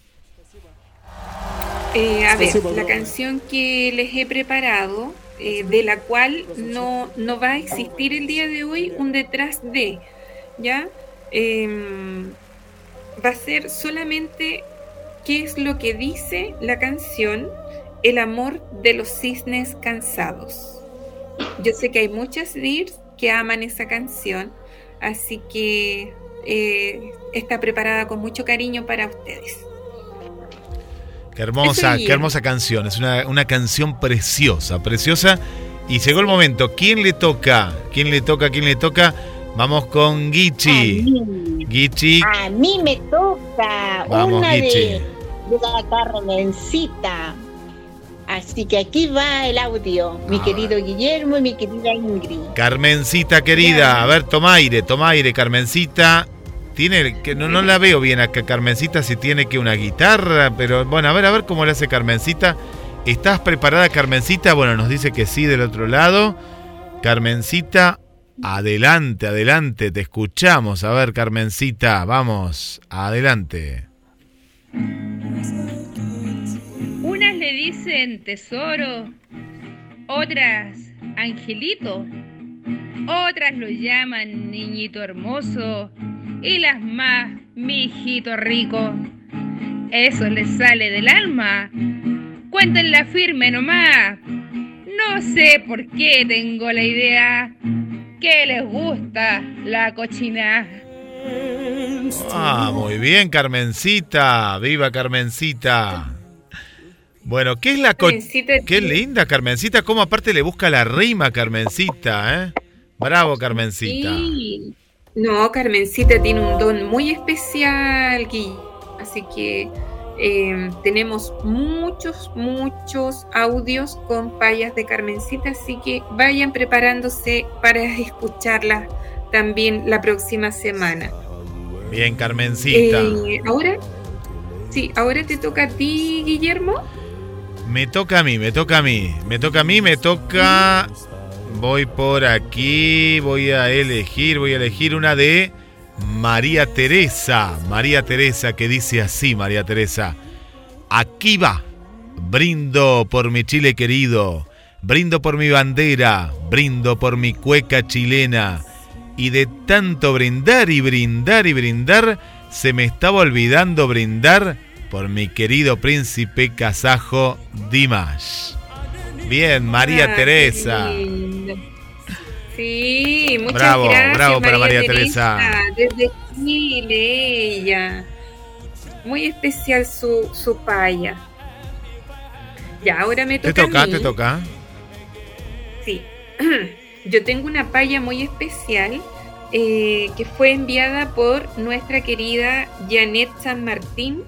Eh, a ver, la canción que les he preparado, eh, de la cual no, no va a existir el día de hoy un detrás de, ¿ya? Em, va a ser solamente qué es lo que dice la canción El amor de los cisnes cansados. Yo sé que hay muchas DIRs que aman esa canción, así que eh, está preparada con mucho cariño para ustedes. Qué hermosa, qué hermosa canción. Es una, una canción preciosa, preciosa. Y llegó el momento. ¿Quién le toca? ¿Quién le toca? ¿Quién le toca? Vamos con Gichi. Gichi. A mí me toca Vamos, una de, de la Carmencita. Así que aquí va el audio, mi querido Guillermo y mi querida Ingrid. Carmencita querida. A ver, toma aire, toma aire, Carmencita. Tiene que no, no la veo bien acá, Carmencita, si tiene que una guitarra, pero bueno, a ver, a ver cómo le hace Carmencita. ¿Estás preparada, Carmencita? Bueno, nos dice que sí del otro lado. Carmencita, adelante, adelante, te escuchamos. A ver, Carmencita, vamos, adelante. Unas le dicen tesoro, otras angelito, otras lo llaman niñito hermoso y las más mijito rico. Eso les sale del alma. Cuéntenla firme nomás. No sé por qué tengo la idea que les gusta la cochina. Ah, muy bien, Carmencita. Viva Carmencita. Bueno, ¿qué es la co Carmencita Qué linda Carmencita, cómo aparte le busca la rima Carmencita, ¿eh? Bravo Carmencita. Sí. No, Carmencita tiene un don muy especial, Gui. Así que eh, tenemos muchos, muchos audios con payas de Carmencita, así que vayan preparándose para escucharla también la próxima semana. Bien, Carmencita. Eh, ahora, sí, ahora te toca a ti, Guillermo. Me toca a mí, me toca a mí. Me toca a mí, me toca. Voy por aquí, voy a elegir, voy a elegir una de María Teresa. María Teresa, que dice así, María Teresa. Aquí va. Brindo por mi Chile querido. Brindo por mi bandera. Brindo por mi cueca chilena. Y de tanto brindar y brindar y brindar, se me estaba olvidando brindar por mi querido príncipe kazajo Dimash. Bien, María Ah, Teresa. Sí, muchas Bravo, gracias. bravo para María Teresa. Desde Chile, ella. muy especial su, su paya. Ya, ahora me Te toca. a toca, mí. te toca. Sí. Yo tengo una paya muy especial eh, que fue enviada por nuestra querida Janet San Martín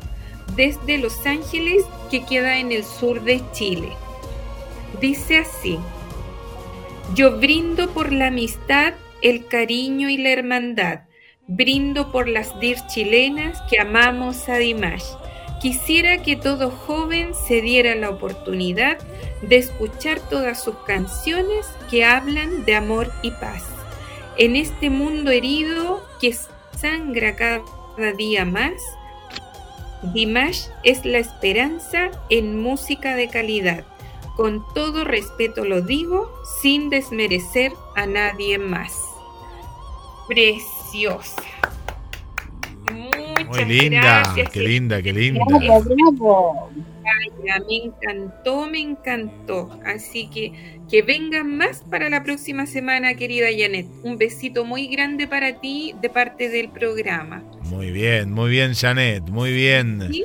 desde Los Ángeles, que queda en el sur de Chile. Dice así: Yo brindo por la amistad, el cariño y la hermandad. Brindo por las DIR chilenas que amamos a Dimash. Quisiera que todo joven se diera la oportunidad de escuchar todas sus canciones que hablan de amor y paz. En este mundo herido que sangra cada día más, Dimash es la esperanza en música de calidad. Con todo respeto lo digo, sin desmerecer a nadie más. Preciosa. Muchas Muy linda, gracias. qué linda, qué linda. bravo. Vaya, me encantó, me encantó. Así que que vengan más para la próxima semana, querida Janet. Un besito muy grande para ti de parte del programa. Muy bien, muy bien, Janet, muy bien. ¿Sí?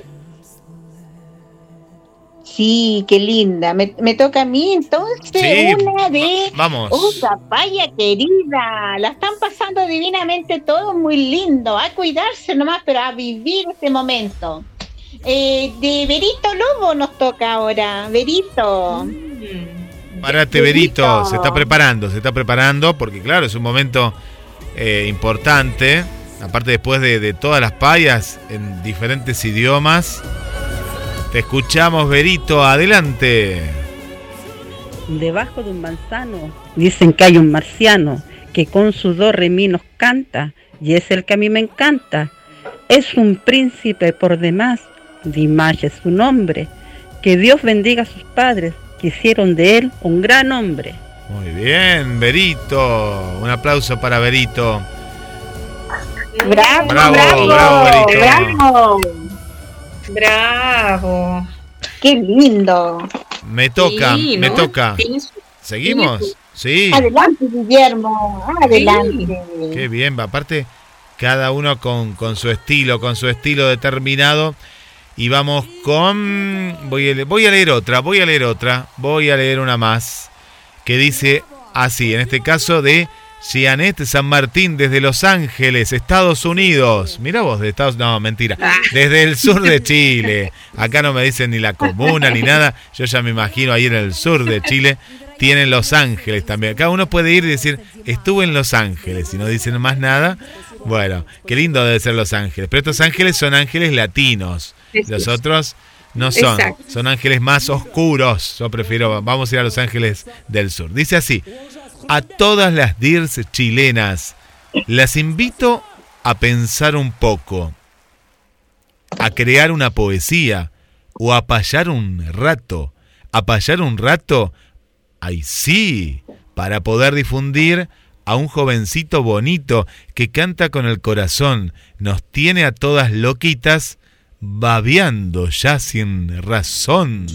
Sí, qué linda. Me, me toca a mí entonces Sí, una de Vamos. paya querida. La están pasando divinamente todo muy lindo. A cuidarse nomás, pero a vivir este momento. Eh, de Berito Lobo nos toca ahora. Berito. Párate, Berito, se está preparando, se está preparando, porque claro, es un momento eh, importante. Aparte después de, de todas las payas en diferentes idiomas. Te escuchamos, Berito, adelante. Debajo de un manzano dicen que hay un marciano que con su do re mi nos canta y es el que a mí me encanta. Es un príncipe por demás, Dimash es su nombre. Que Dios bendiga a sus padres que hicieron de él un gran hombre. Muy bien, Berito. Un aplauso para Berito. Bravo, Bravo, bravo, bravo, Berito. bravo. Bravo. Qué lindo. Me toca, Sí, me ¿no? toca. ¿Seguimos? Sí. Adelante, Guillermo. Adelante. Qué bien, va. aparte cada uno con, con su estilo, con su estilo determinado. Y vamos con... Voy a, le- voy a leer otra, voy a leer otra, voy a leer una más. Que dice así, en este caso de Gianet San Martín desde Los Ángeles, Estados Unidos. Mira vos, de Estados... No, mentira. Desde el sur de Chile. Acá no me dicen ni la comuna ni nada. Yo ya me imagino ahí en el sur de Chile. Tienen Los Ángeles también. Cada uno puede ir y decir, estuve en Los Ángeles. Si no dicen más nada, bueno, qué lindo debe ser Los Ángeles. Pero estos ángeles son ángeles latinos. Los otros no son. Son ángeles más oscuros. Yo prefiero, vamos a ir a Los Ángeles del Sur. Dice así, a todas las DIRS chilenas, las invito a pensar un poco, a crear una poesía o a payar un rato. A payar un rato, ay sí, para poder difundir a un jovencito bonito que canta con el corazón, nos tiene a todas loquitas, babeando ya sin razón.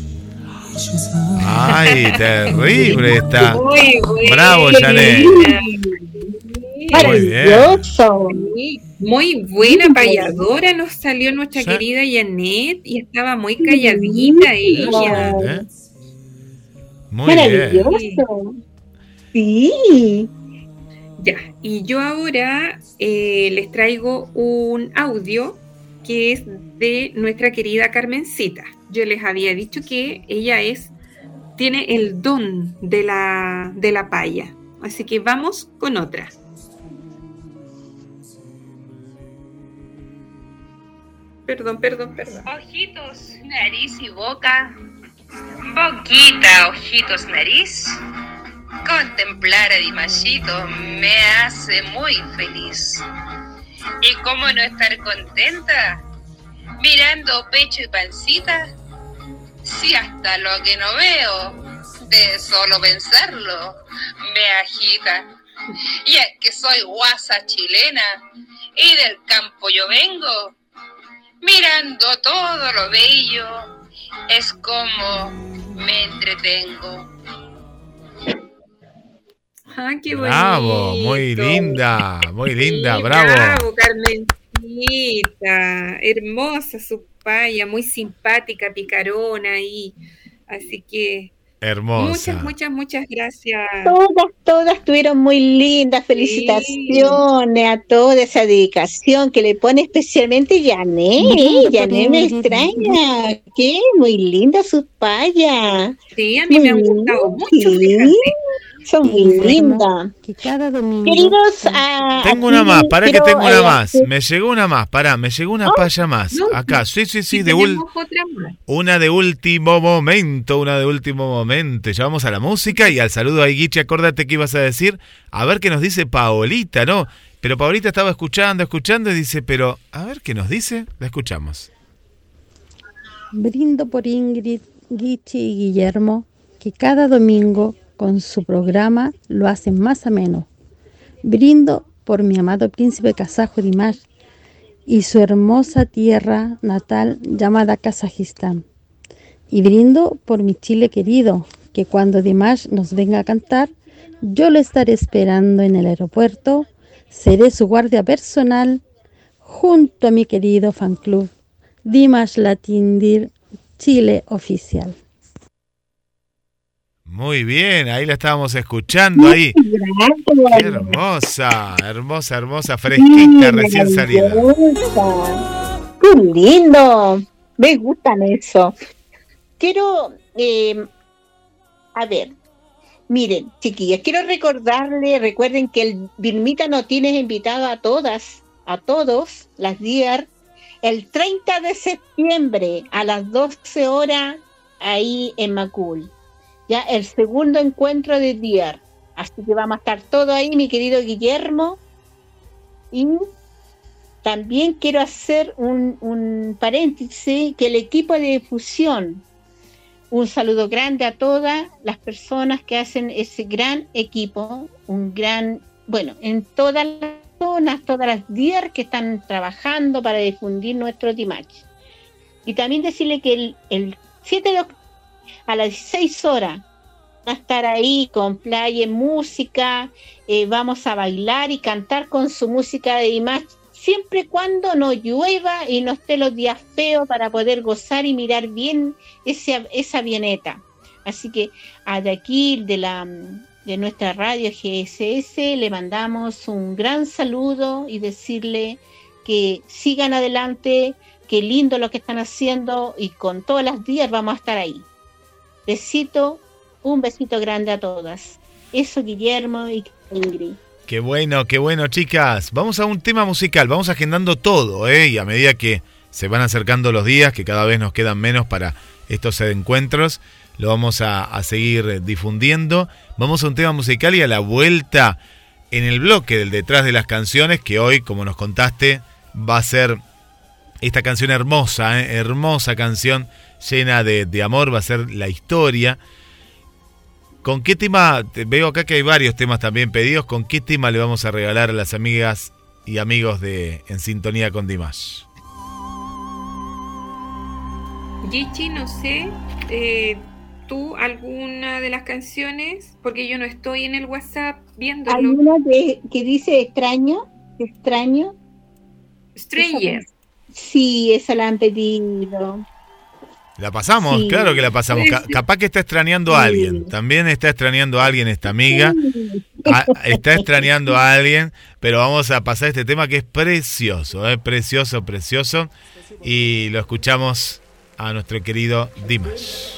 Ay, terrible está. Muy. Bravo, Janet. Muy bien. Maravilloso. Muy buena payadora nos salió nuestra Sí. querida Janet y estaba muy calladita ella. ¿Eh? Muy bien. Maravilloso. Sí. Ya, y yo ahora eh, les traigo un audio que es de nuestra querida Carmencita. Yo les había dicho que ella es, tiene el don de la, de la paya. Así que vamos con otra. Perdón, perdón, perdón. Ojitos, nariz y boca. Boquita, ojitos, nariz. Contemplar a Dimashito me hace muy feliz. ¿Y cómo no estar contenta? Mirando pecho y pancita. Si hasta lo que no veo, de solo pensarlo, me agita. Y es que soy guasa chilena y del campo yo vengo mirando todo lo bello, es como me entretengo. Ah, qué Bravo, bonito. muy linda, muy linda, Sí, bravo. Bravo, Carmencita. Bonita, hermosa su paya, muy simpática, picarona y así que Hermosa. muchas, muchas, muchas gracias. Todas, todas estuvieron muy lindas. Felicitaciones a toda esa dedicación que le pone especialmente Yané. Lindo, Yané me extraña. Qué muy linda sus payas. Sí, a mí me han gustado mucho, Sí. Son muy lindas. Que cada domingo. Queridos, ah, Tengo una más, para que tengo una eh, más. Me llegó una más, pará, me llegó una paya más. Acá, sí, sí, sí, de ul- una de último momento, una de último momento. Ya vamos a la música y al saludo a Guichi, acuérdate que ibas a decir, a ver qué nos dice Paolita, ¿no? Pero Paolita estaba escuchando, escuchando y dice, pero a ver qué nos dice, la escuchamos. Brindo por Ingrid, Gichi y Guillermo, que cada domingo con su programa lo hacen más ameno. Brindo por mi amado príncipe kazajo Dimash y su hermosa tierra natal llamada Kazajistán. Y brindo por mi Chile querido, que cuando Dimash nos venga a cantar, yo lo estaré esperando en el aeropuerto, seré su guardia personal junto a mi querido fan club Dimash Latindir Chile Oficial. Muy bien, ahí la estábamos escuchando ahí. Qué hermosa, hermosa, hermosa, fresquita, recién salida. Qué lindo. Me gustan eso. Quiero, eh, a ver, miren, chiquillas, quiero recordarle, recuerden que el Birmita no tiene invitado a todas, a todos, las DIAR, el 30 de septiembre a las 12 horas ahí en Macul. Ya el segundo encuentro de DIAR. Así que vamos a estar todo ahí, mi querido Guillermo. Y también quiero hacer un, paréntesis que el equipo de difusión, un saludo grande a todas las personas que hacen ese gran equipo, un gran, bueno, en todas las zonas, todas las DIAR que están trabajando para difundir nuestro Dimach. Y también decirle que el, el 7 de octubre a las 16 horas va a estar ahí con playa, música, eh, vamos a bailar y cantar con su música de Dimach, siempre y cuando no llueva y no esté los días feos para poder gozar y mirar bien ese, esa avioneta. Así que de aquí, de, la, de nuestra radio GSS, le mandamos un gran saludo y decirle que sigan adelante, que lindo lo que están haciendo y con todas las días vamos a estar ahí. Besito, un besito grande a todas. Eso Guillermo y Ingrid. Qué bueno, qué bueno, chicas. Vamos a un tema musical, vamos agendando todo, ¿eh? Y a medida que se van acercando los días, que cada vez nos quedan menos para estos encuentros, lo vamos a, a seguir difundiendo. Vamos a un tema musical y a la vuelta en el bloque del detrás de las canciones, que hoy, como nos contaste, va a ser esta canción hermosa, ¿eh? hermosa canción llena de, de amor, va a ser la historia. ¿Con qué tema? te- Veo acá que hay varios temas también pedidos. ¿Con qué tema le vamos a regalar a las amigas y amigos de En Sintonía con Dimash? Gichi, no sé, eh, tú alguna de las canciones, porque yo no estoy en el WhatsApp Hay viéndolo. una de- que dice extraño, extraño. Stranger. Esa- Sí, esa la han pedido. La pasamos, Sí. claro que la pasamos. Ca- capaz que está extrañando a alguien. También está extrañando a alguien esta amiga. Ah, está extrañando a alguien, pero vamos a pasar este tema que es precioso, ¿eh? precioso, precioso. Y lo escuchamos a nuestro querido Dimash.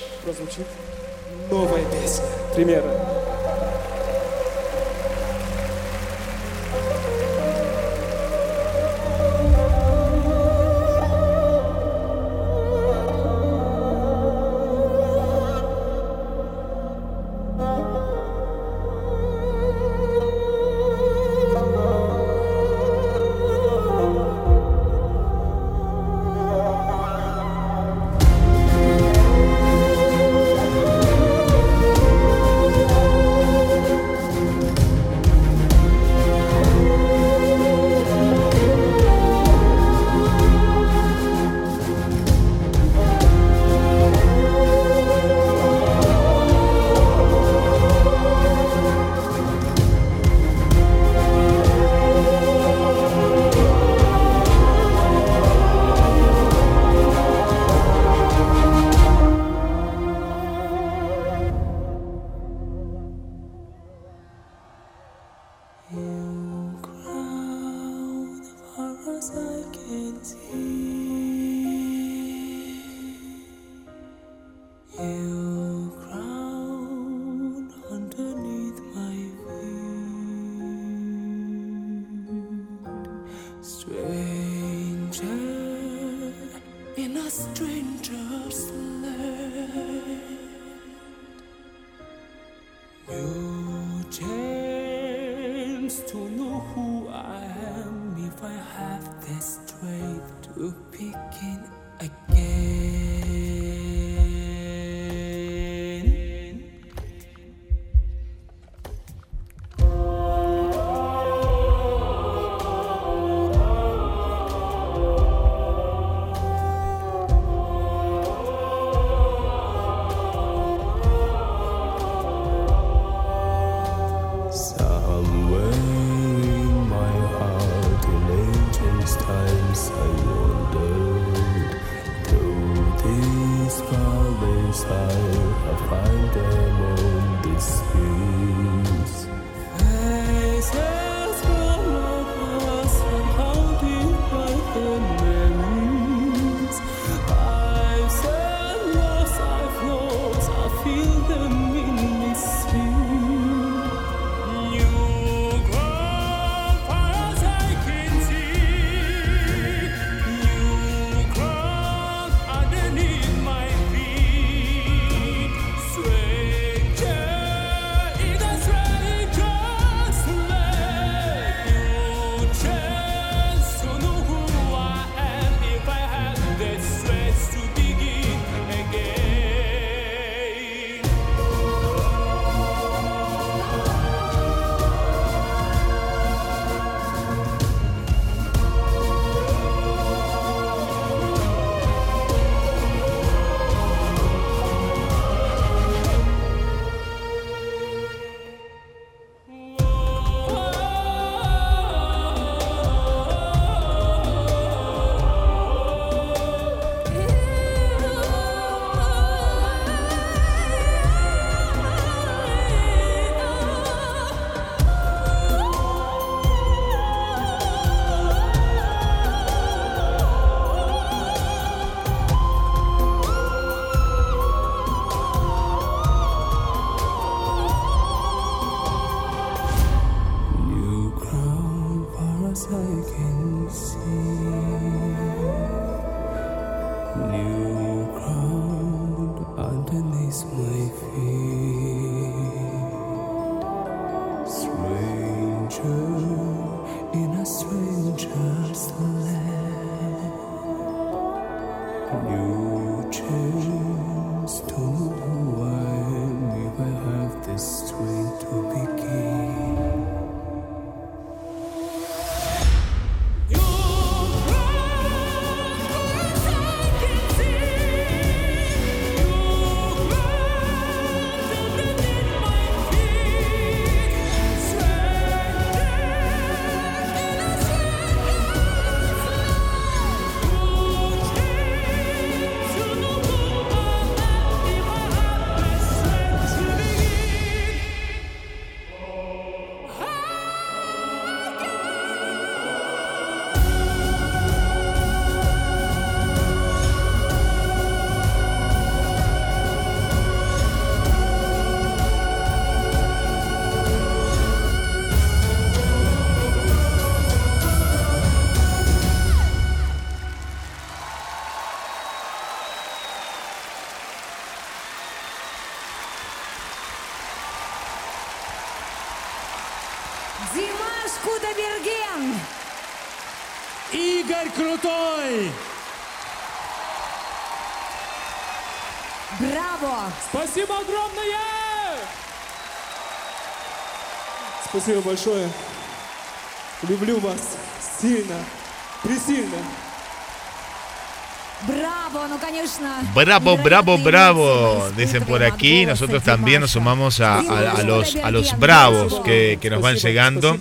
Bravo. Bravo, bravo. Dicen por aquí, nosotros también nos sumamos a, los, bravos que nos van llegando.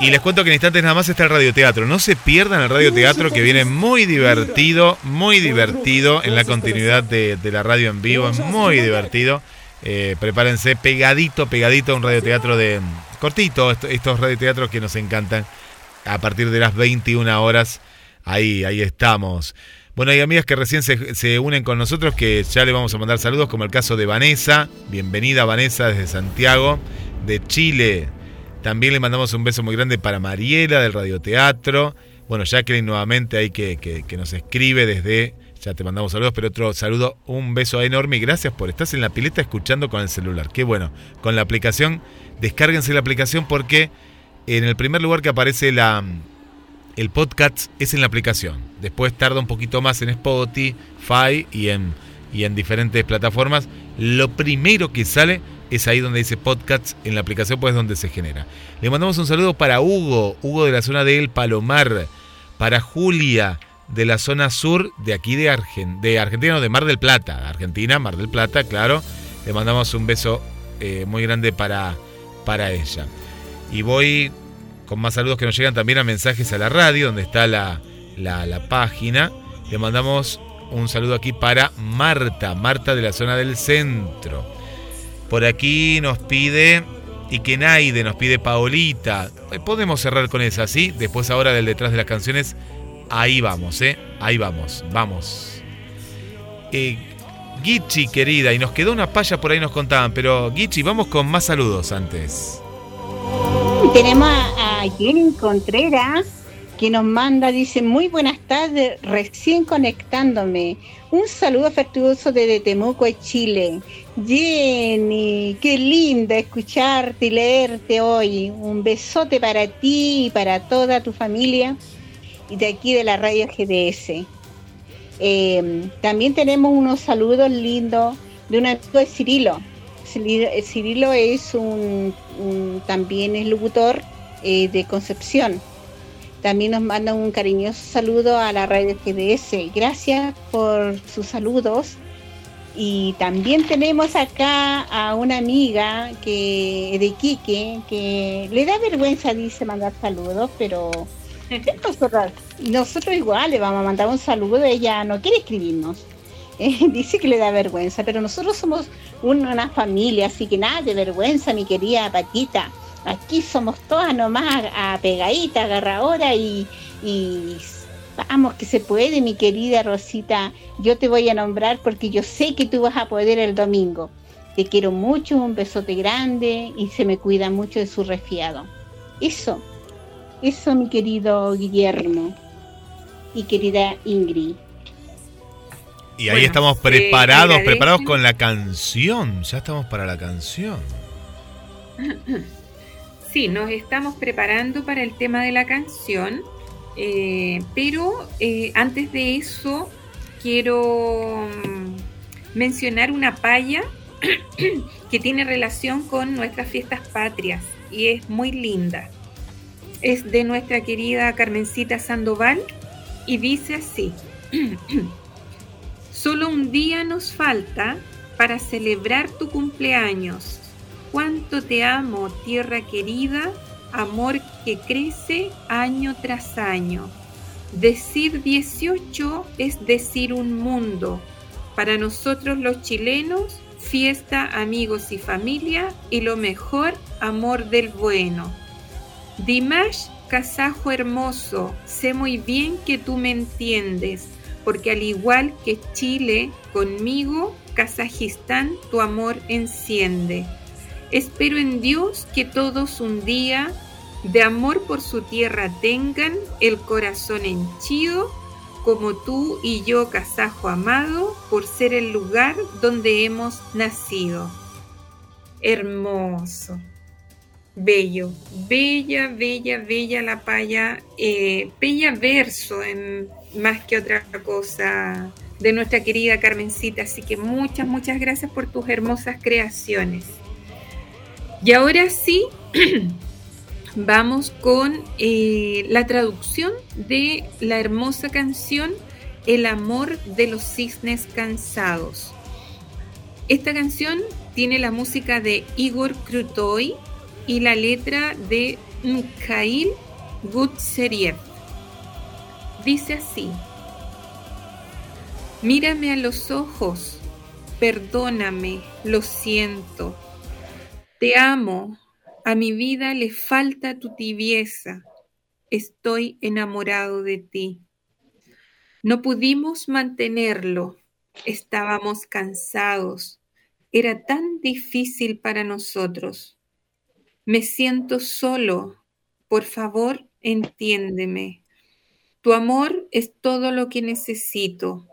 Y les cuento que en instantes nada más está el radioteatro. No se pierdan el radioteatro que viene muy divertido, muy divertido en la continuidad de, la radio en vivo. Es muy divertido. Eh, prepárense pegadito, pegadito a un radioteatro de cortito. Estos radioteatros que nos encantan a partir de las 21 horas. Ahí, ahí estamos. Bueno, hay amigas que recién se, se, unen con nosotros que ya le vamos a mandar saludos, como el caso de Vanessa. Bienvenida Vanessa desde Santiago, de Chile. También le mandamos un beso muy grande para Mariela del radioteatro. Bueno, Jacqueline nuevamente ahí que, que- nos escribe desde, ya te mandamos saludos, pero otro saludo, un beso enorme y gracias por estar en la pileta escuchando con el celular. Qué bueno, con la aplicación, descárguense la aplicación porque en el primer lugar que aparece la, el podcast es en la aplicación. Después tarda un poquito más en Spotify y en, y en diferentes plataformas. Lo primero que sale es ahí donde dice podcast en la aplicación, pues es donde se genera. Le mandamos un saludo para Hugo, Hugo de la zona de El Palomar, para Julia de la zona sur de aquí de, de Argentina, no, de Mar del Plata, Argentina, Mar del Plata, claro. Le mandamos un beso eh, muy grande para, para ella. Y voy con más saludos que nos llegan también a mensajes a la radio, donde está la, la página. Le mandamos un saludo aquí para Marta, Marta de la zona del centro. Por aquí nos pide Ikenaide, nos pide Paolita. Eh, Podemos cerrar con esa, ¿sí? Después ahora del detrás de las canciones, ahí vamos, ¿eh? Ahí vamos, vamos. Eh, Gichi, querida, y nos quedó una palla por ahí nos contaban, pero Gichi, vamos con más saludos antes. Tenemos a, a Jenny Contreras que nos manda, dice, muy buenas tardes, recién conectándome. Un saludo afectuoso desde Temuco, Chile. Jenny, qué linda escucharte y leerte hoy. Un besote para ti y para toda tu familia y de aquí de la radio GDS. Eh, también tenemos unos saludos lindos de un amigo de Cirilo. Cirilo, eh, es un, un- también es locutor eh, de Concepción. También nos manda un cariñoso saludo a la radio GDS. Gracias por sus saludos. Y también tenemos acá a una amiga que de Quique que le da vergüenza, dice, mandar saludos, pero nosotros, igual le vamos a mandar un saludo, ella no quiere escribirnos. Eh, dice que le da vergüenza, pero nosotros somos un- una familia, así que nada de vergüenza, mi querida Paquita. Aquí somos todas nomás apegaditas, agarradoras y, y vamos que se puede, mi querida Rosita. Yo te voy a nombrar porque yo sé que tú vas a poder el domingo. Te quiero mucho, un besote grande y se me cuida mucho de su resfriado. Eso, eso mi querido Guillermo y querida Ingrid. Y ahí Bueno, estamos preparados, preparados con la canción. Ya estamos para la canción. Sí, nos estamos preparando para el tema de la canción, eh, pero eh, antes de eso quiero mm, mencionar una palla que tiene relación con nuestras fiestas patrias y es muy linda. Es de nuestra querida Carmencita Sandoval y dice así. Solo un día nos falta para celebrar tu cumpleaños. Cuánto te amo, tierra querida, amor que crece año tras año. Decir 18 es decir un mundo. Para nosotros los chilenos, fiesta, amigos y familia y lo mejor, amor del bueno. Dimash, casajo hermoso, sé muy bien que tú me entiendes, porque al igual que Chile, conmigo, Kazajistán tu amor enciende. Espero en Dios que todos un día de amor por su tierra tengan el corazón henchido, como tú y yo, kazajo amado, por ser el lugar donde hemos nacido. Hermoso. Bello, bella, bella, bella la paya, eh, bella verso en, más que otra cosa de nuestra querida Carmencita. Así que muchas, muchas gracias por tus hermosas creaciones. Y ahora sí, vamos con eh, la traducción de la hermosa canción El amor de los cisnes cansados. Esta canción tiene la música de Igor Krutoy y la letra de Mikhail Gutseriev. Dice así, mírame a los ojos, perdóname, lo siento, te amo, A mi vida le falta tu tibieza. Estoy enamorado de ti. No pudimos mantenerlo. Estábamos cansados. Era tan difícil para nosotros. Me siento solo. Por favor, entiéndeme. Tu amor es todo lo que necesito.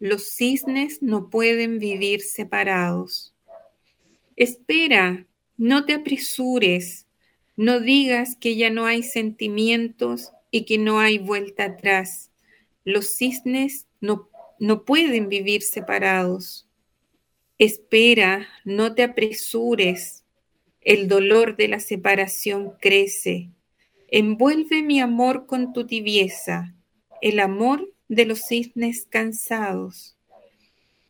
Los cisnes no pueden vivir separados. Espera, no te apresures. No digas que ya no hay sentimientos y que no hay vuelta atrás. Los cisnes no, no pueden vivir separados. Espera, no te apresures. El dolor de la separación crece. Envuelve mi amor con tu tibieza, el amor de los cisnes cansados.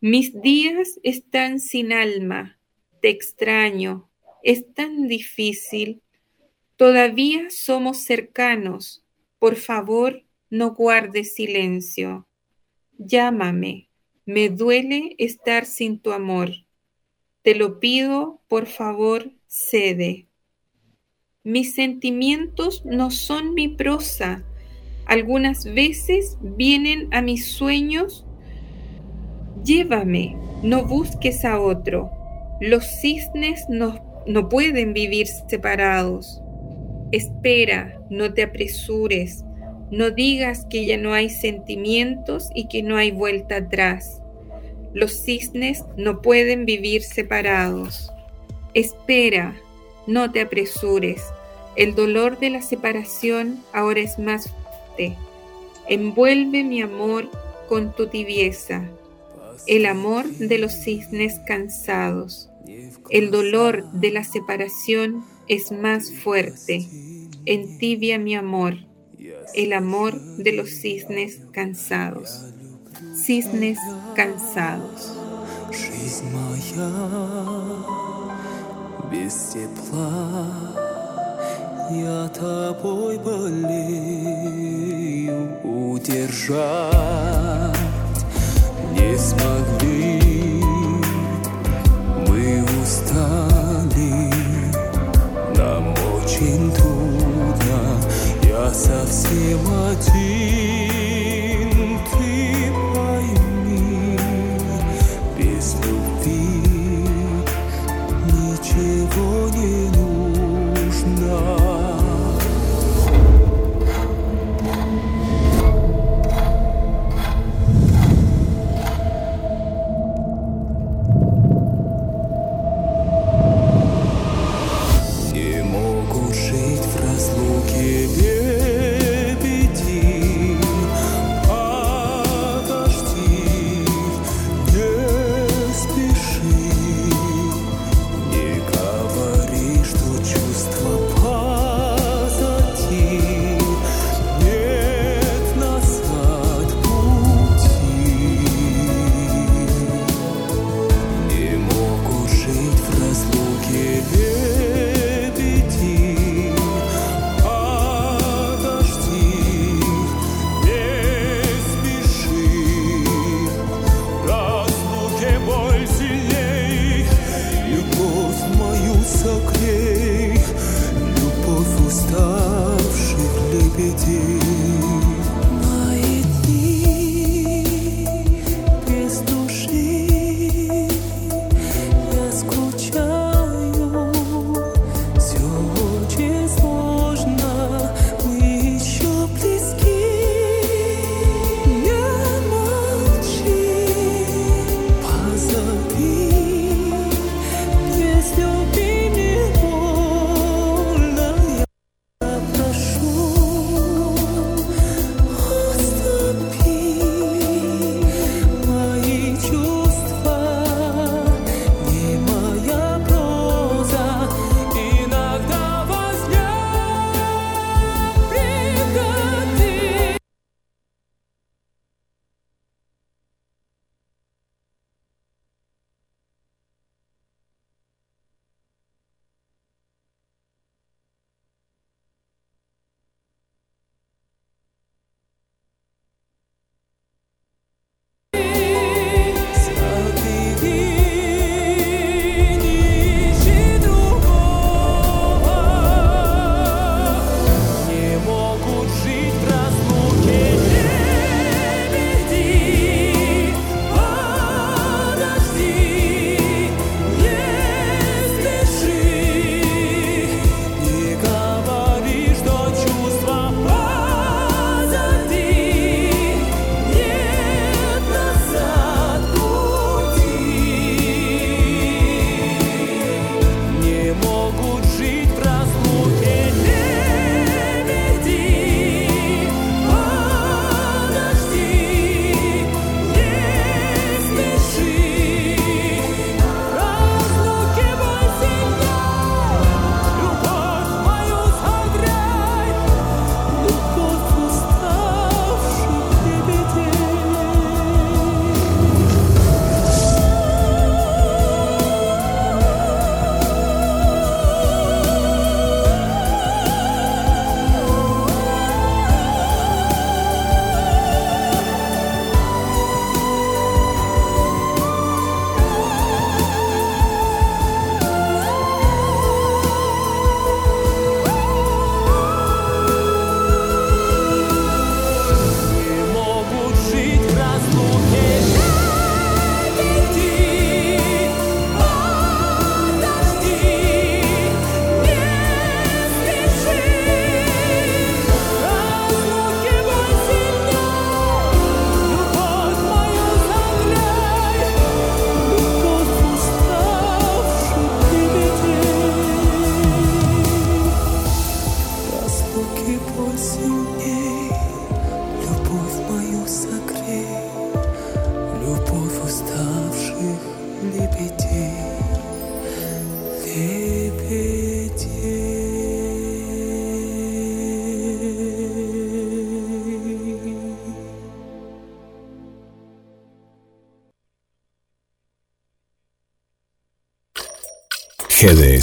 Mis días están sin alma, te extraño, es tan difícil. Todavía somos cercanos, por favor, no guardes silencio. Llámame, me duele estar sin tu amor. Te lo pido, por favor, cede. Mis sentimientos no son mi prosa. Algunas veces vienen a mis sueños. Llévame, no busques a otro. Los cisnes no, no pueden vivir separados. Espera, no te apresures. No digas que ya no hay sentimientos y que no hay vuelta atrás. Los cisnes no pueden vivir separados. Espera, no te apresures. El dolor de la separación ahora es más fuerte. Envuelve mi amor con tu tibieza. El amor de los cisnes cansados El dolor de la separación es más fuerte. Entibia mi amor. El amor de los cisnes cansados. Cisnes cansados. Жизнь моя без тепла, я тобой болею, удержать не смогли. Устали, нам очень трудно, я совсем один, city.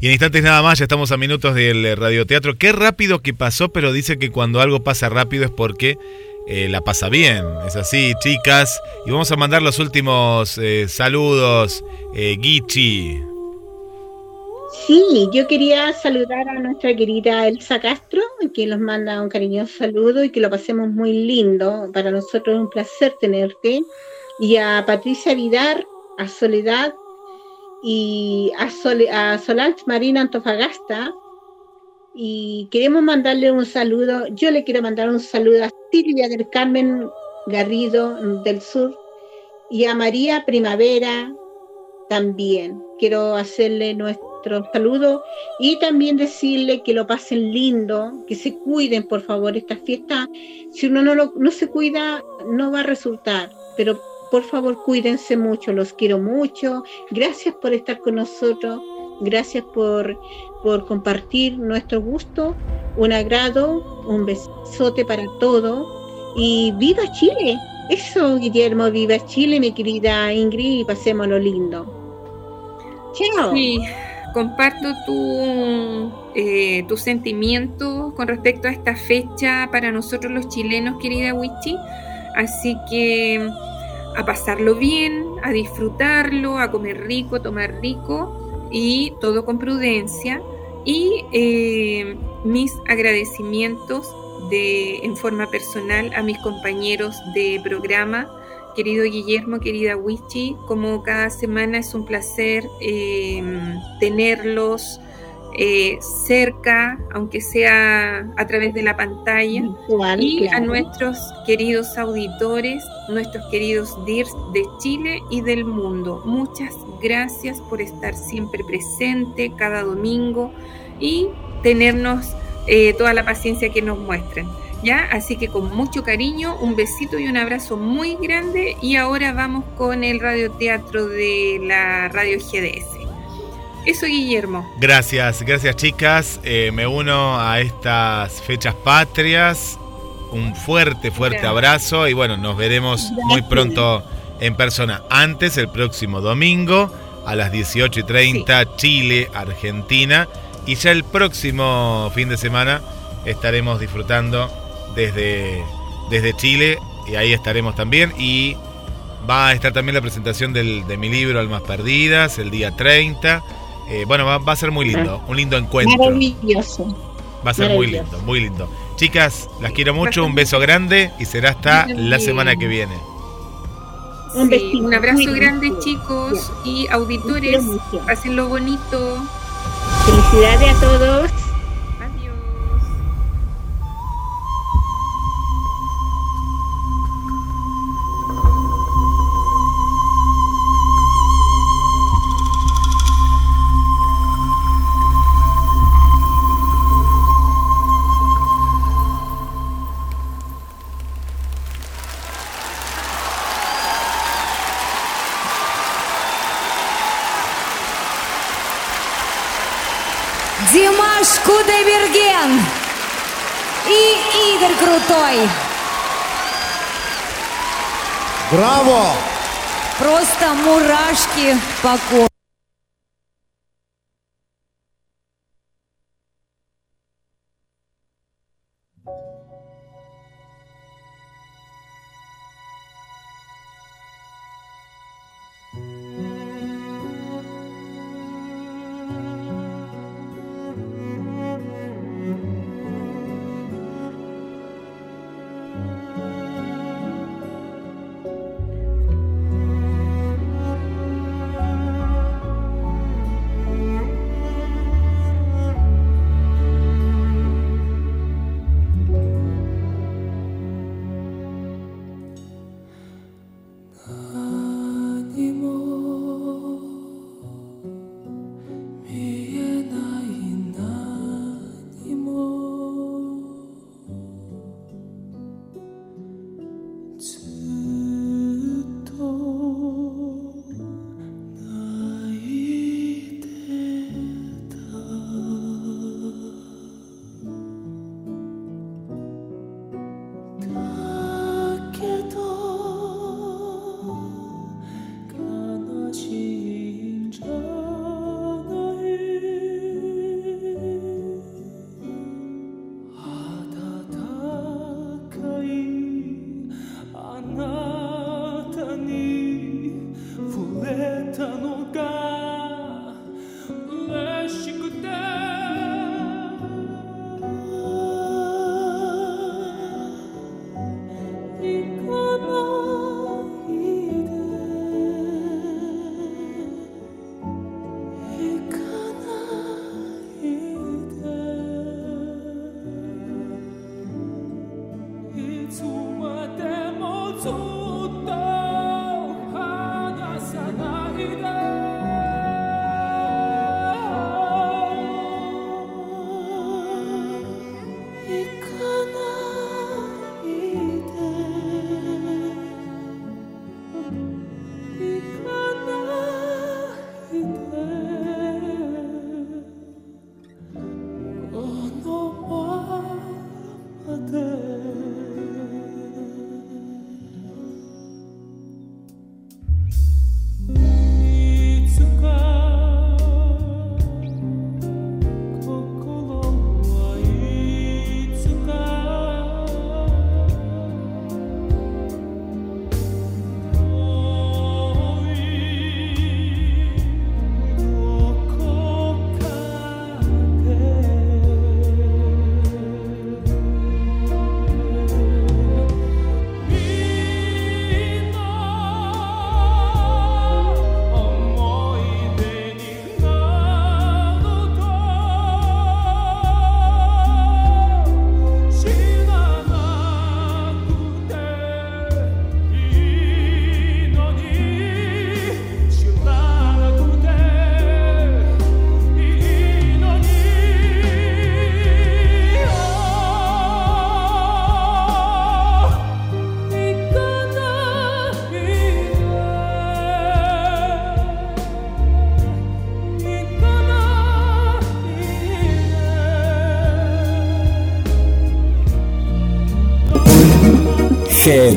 Y en instantes nada más, ya estamos a minutos del eh, radioteatro. Qué rápido que pasó, pero dice que cuando algo pasa rápido es porque eh, la pasa bien. Es así, chicas. Y vamos a mandar los últimos eh, saludos. Guichi. Sí, yo quería saludar a nuestra querida Elsa Castro, que nos manda un cariñoso saludo y que lo pasemos muy lindo. Para nosotros es un placer tenerte. Y a Patricia Vidar, a Soledad y a, Sol Marina Antofagasta. Y queremos mandarle un saludo. Yo le quiero mandar un saludo a Silvia del Carmen Garrido del Sur y a María Primavera también. Quiero hacerle nuestro saludo y también decirle que lo pasen lindo, que se cuiden, por favor, esta fiesta. Si uno no, lo- no se cuida, no va a resultar, pero por favor, cuídense mucho, los quiero mucho. Gracias por estar con nosotros, gracias por, por compartir nuestro gusto, un agrado, un besote para todo y viva Chile. Eso, Guillermo, viva Chile, mi querida Ingrid, y pasémoslo lindo. Chao. Sí, comparto tu, eh, tu sentimiento con respecto a esta fecha para nosotros los chilenos, querida Wichi. Así que a pasarlo bien, a disfrutarlo, a comer rico, tomar rico y todo con prudencia. Y eh, mis agradecimientos de, en forma personal a mis compañeros de programa, querido Guillermo, querida Wichi, como cada semana es un placer eh, tenerlos eh, cerca, aunque sea a través de la pantalla, Virtual, y a nuestros queridos auditores, nuestros queridos DIRS de Chile y del mundo. Muchas gracias por estar siempre presente cada domingo y tenernos eh, toda la paciencia que nos muestren. ¿Ya? Así que con mucho cariño, un besito y un abrazo muy grande. Y ahora vamos con el radioteatro de la radio GDS. Eso, Guillermo. Gracias, gracias chicas. Eh, me uno a estas fechas patrias. Un fuerte, fuerte Gracias. abrazo y bueno, nos veremos muy pronto en persona. Antes, el próximo domingo a las 18 y 30, Chile, Argentina. Y ya el próximo fin de semana estaremos disfrutando desde, desde Chile y ahí estaremos también. Y va a estar también la presentación del- de mi libro Almas Perdidas el día 30. Eh, bueno, va, va a ser muy lindo, un lindo encuentro. Maravilloso. Va a ser muy lindo, muy lindo. Chicas, las quiero mucho, un beso grande y será hasta la semana que viene. Un Sí, besito. un abrazo grande, chicos y auditores. Mucho. Pásenlo bonito. Felicidades a todos. Браво! Просто мурашки по коже.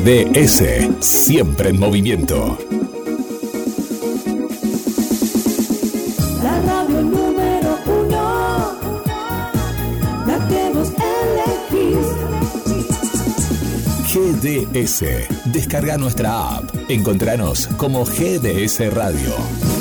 GDS, siempre en movimiento. La radio número uno, la que vos elegís. GDS, descarga nuestra app. Encontranos como GDS Radio.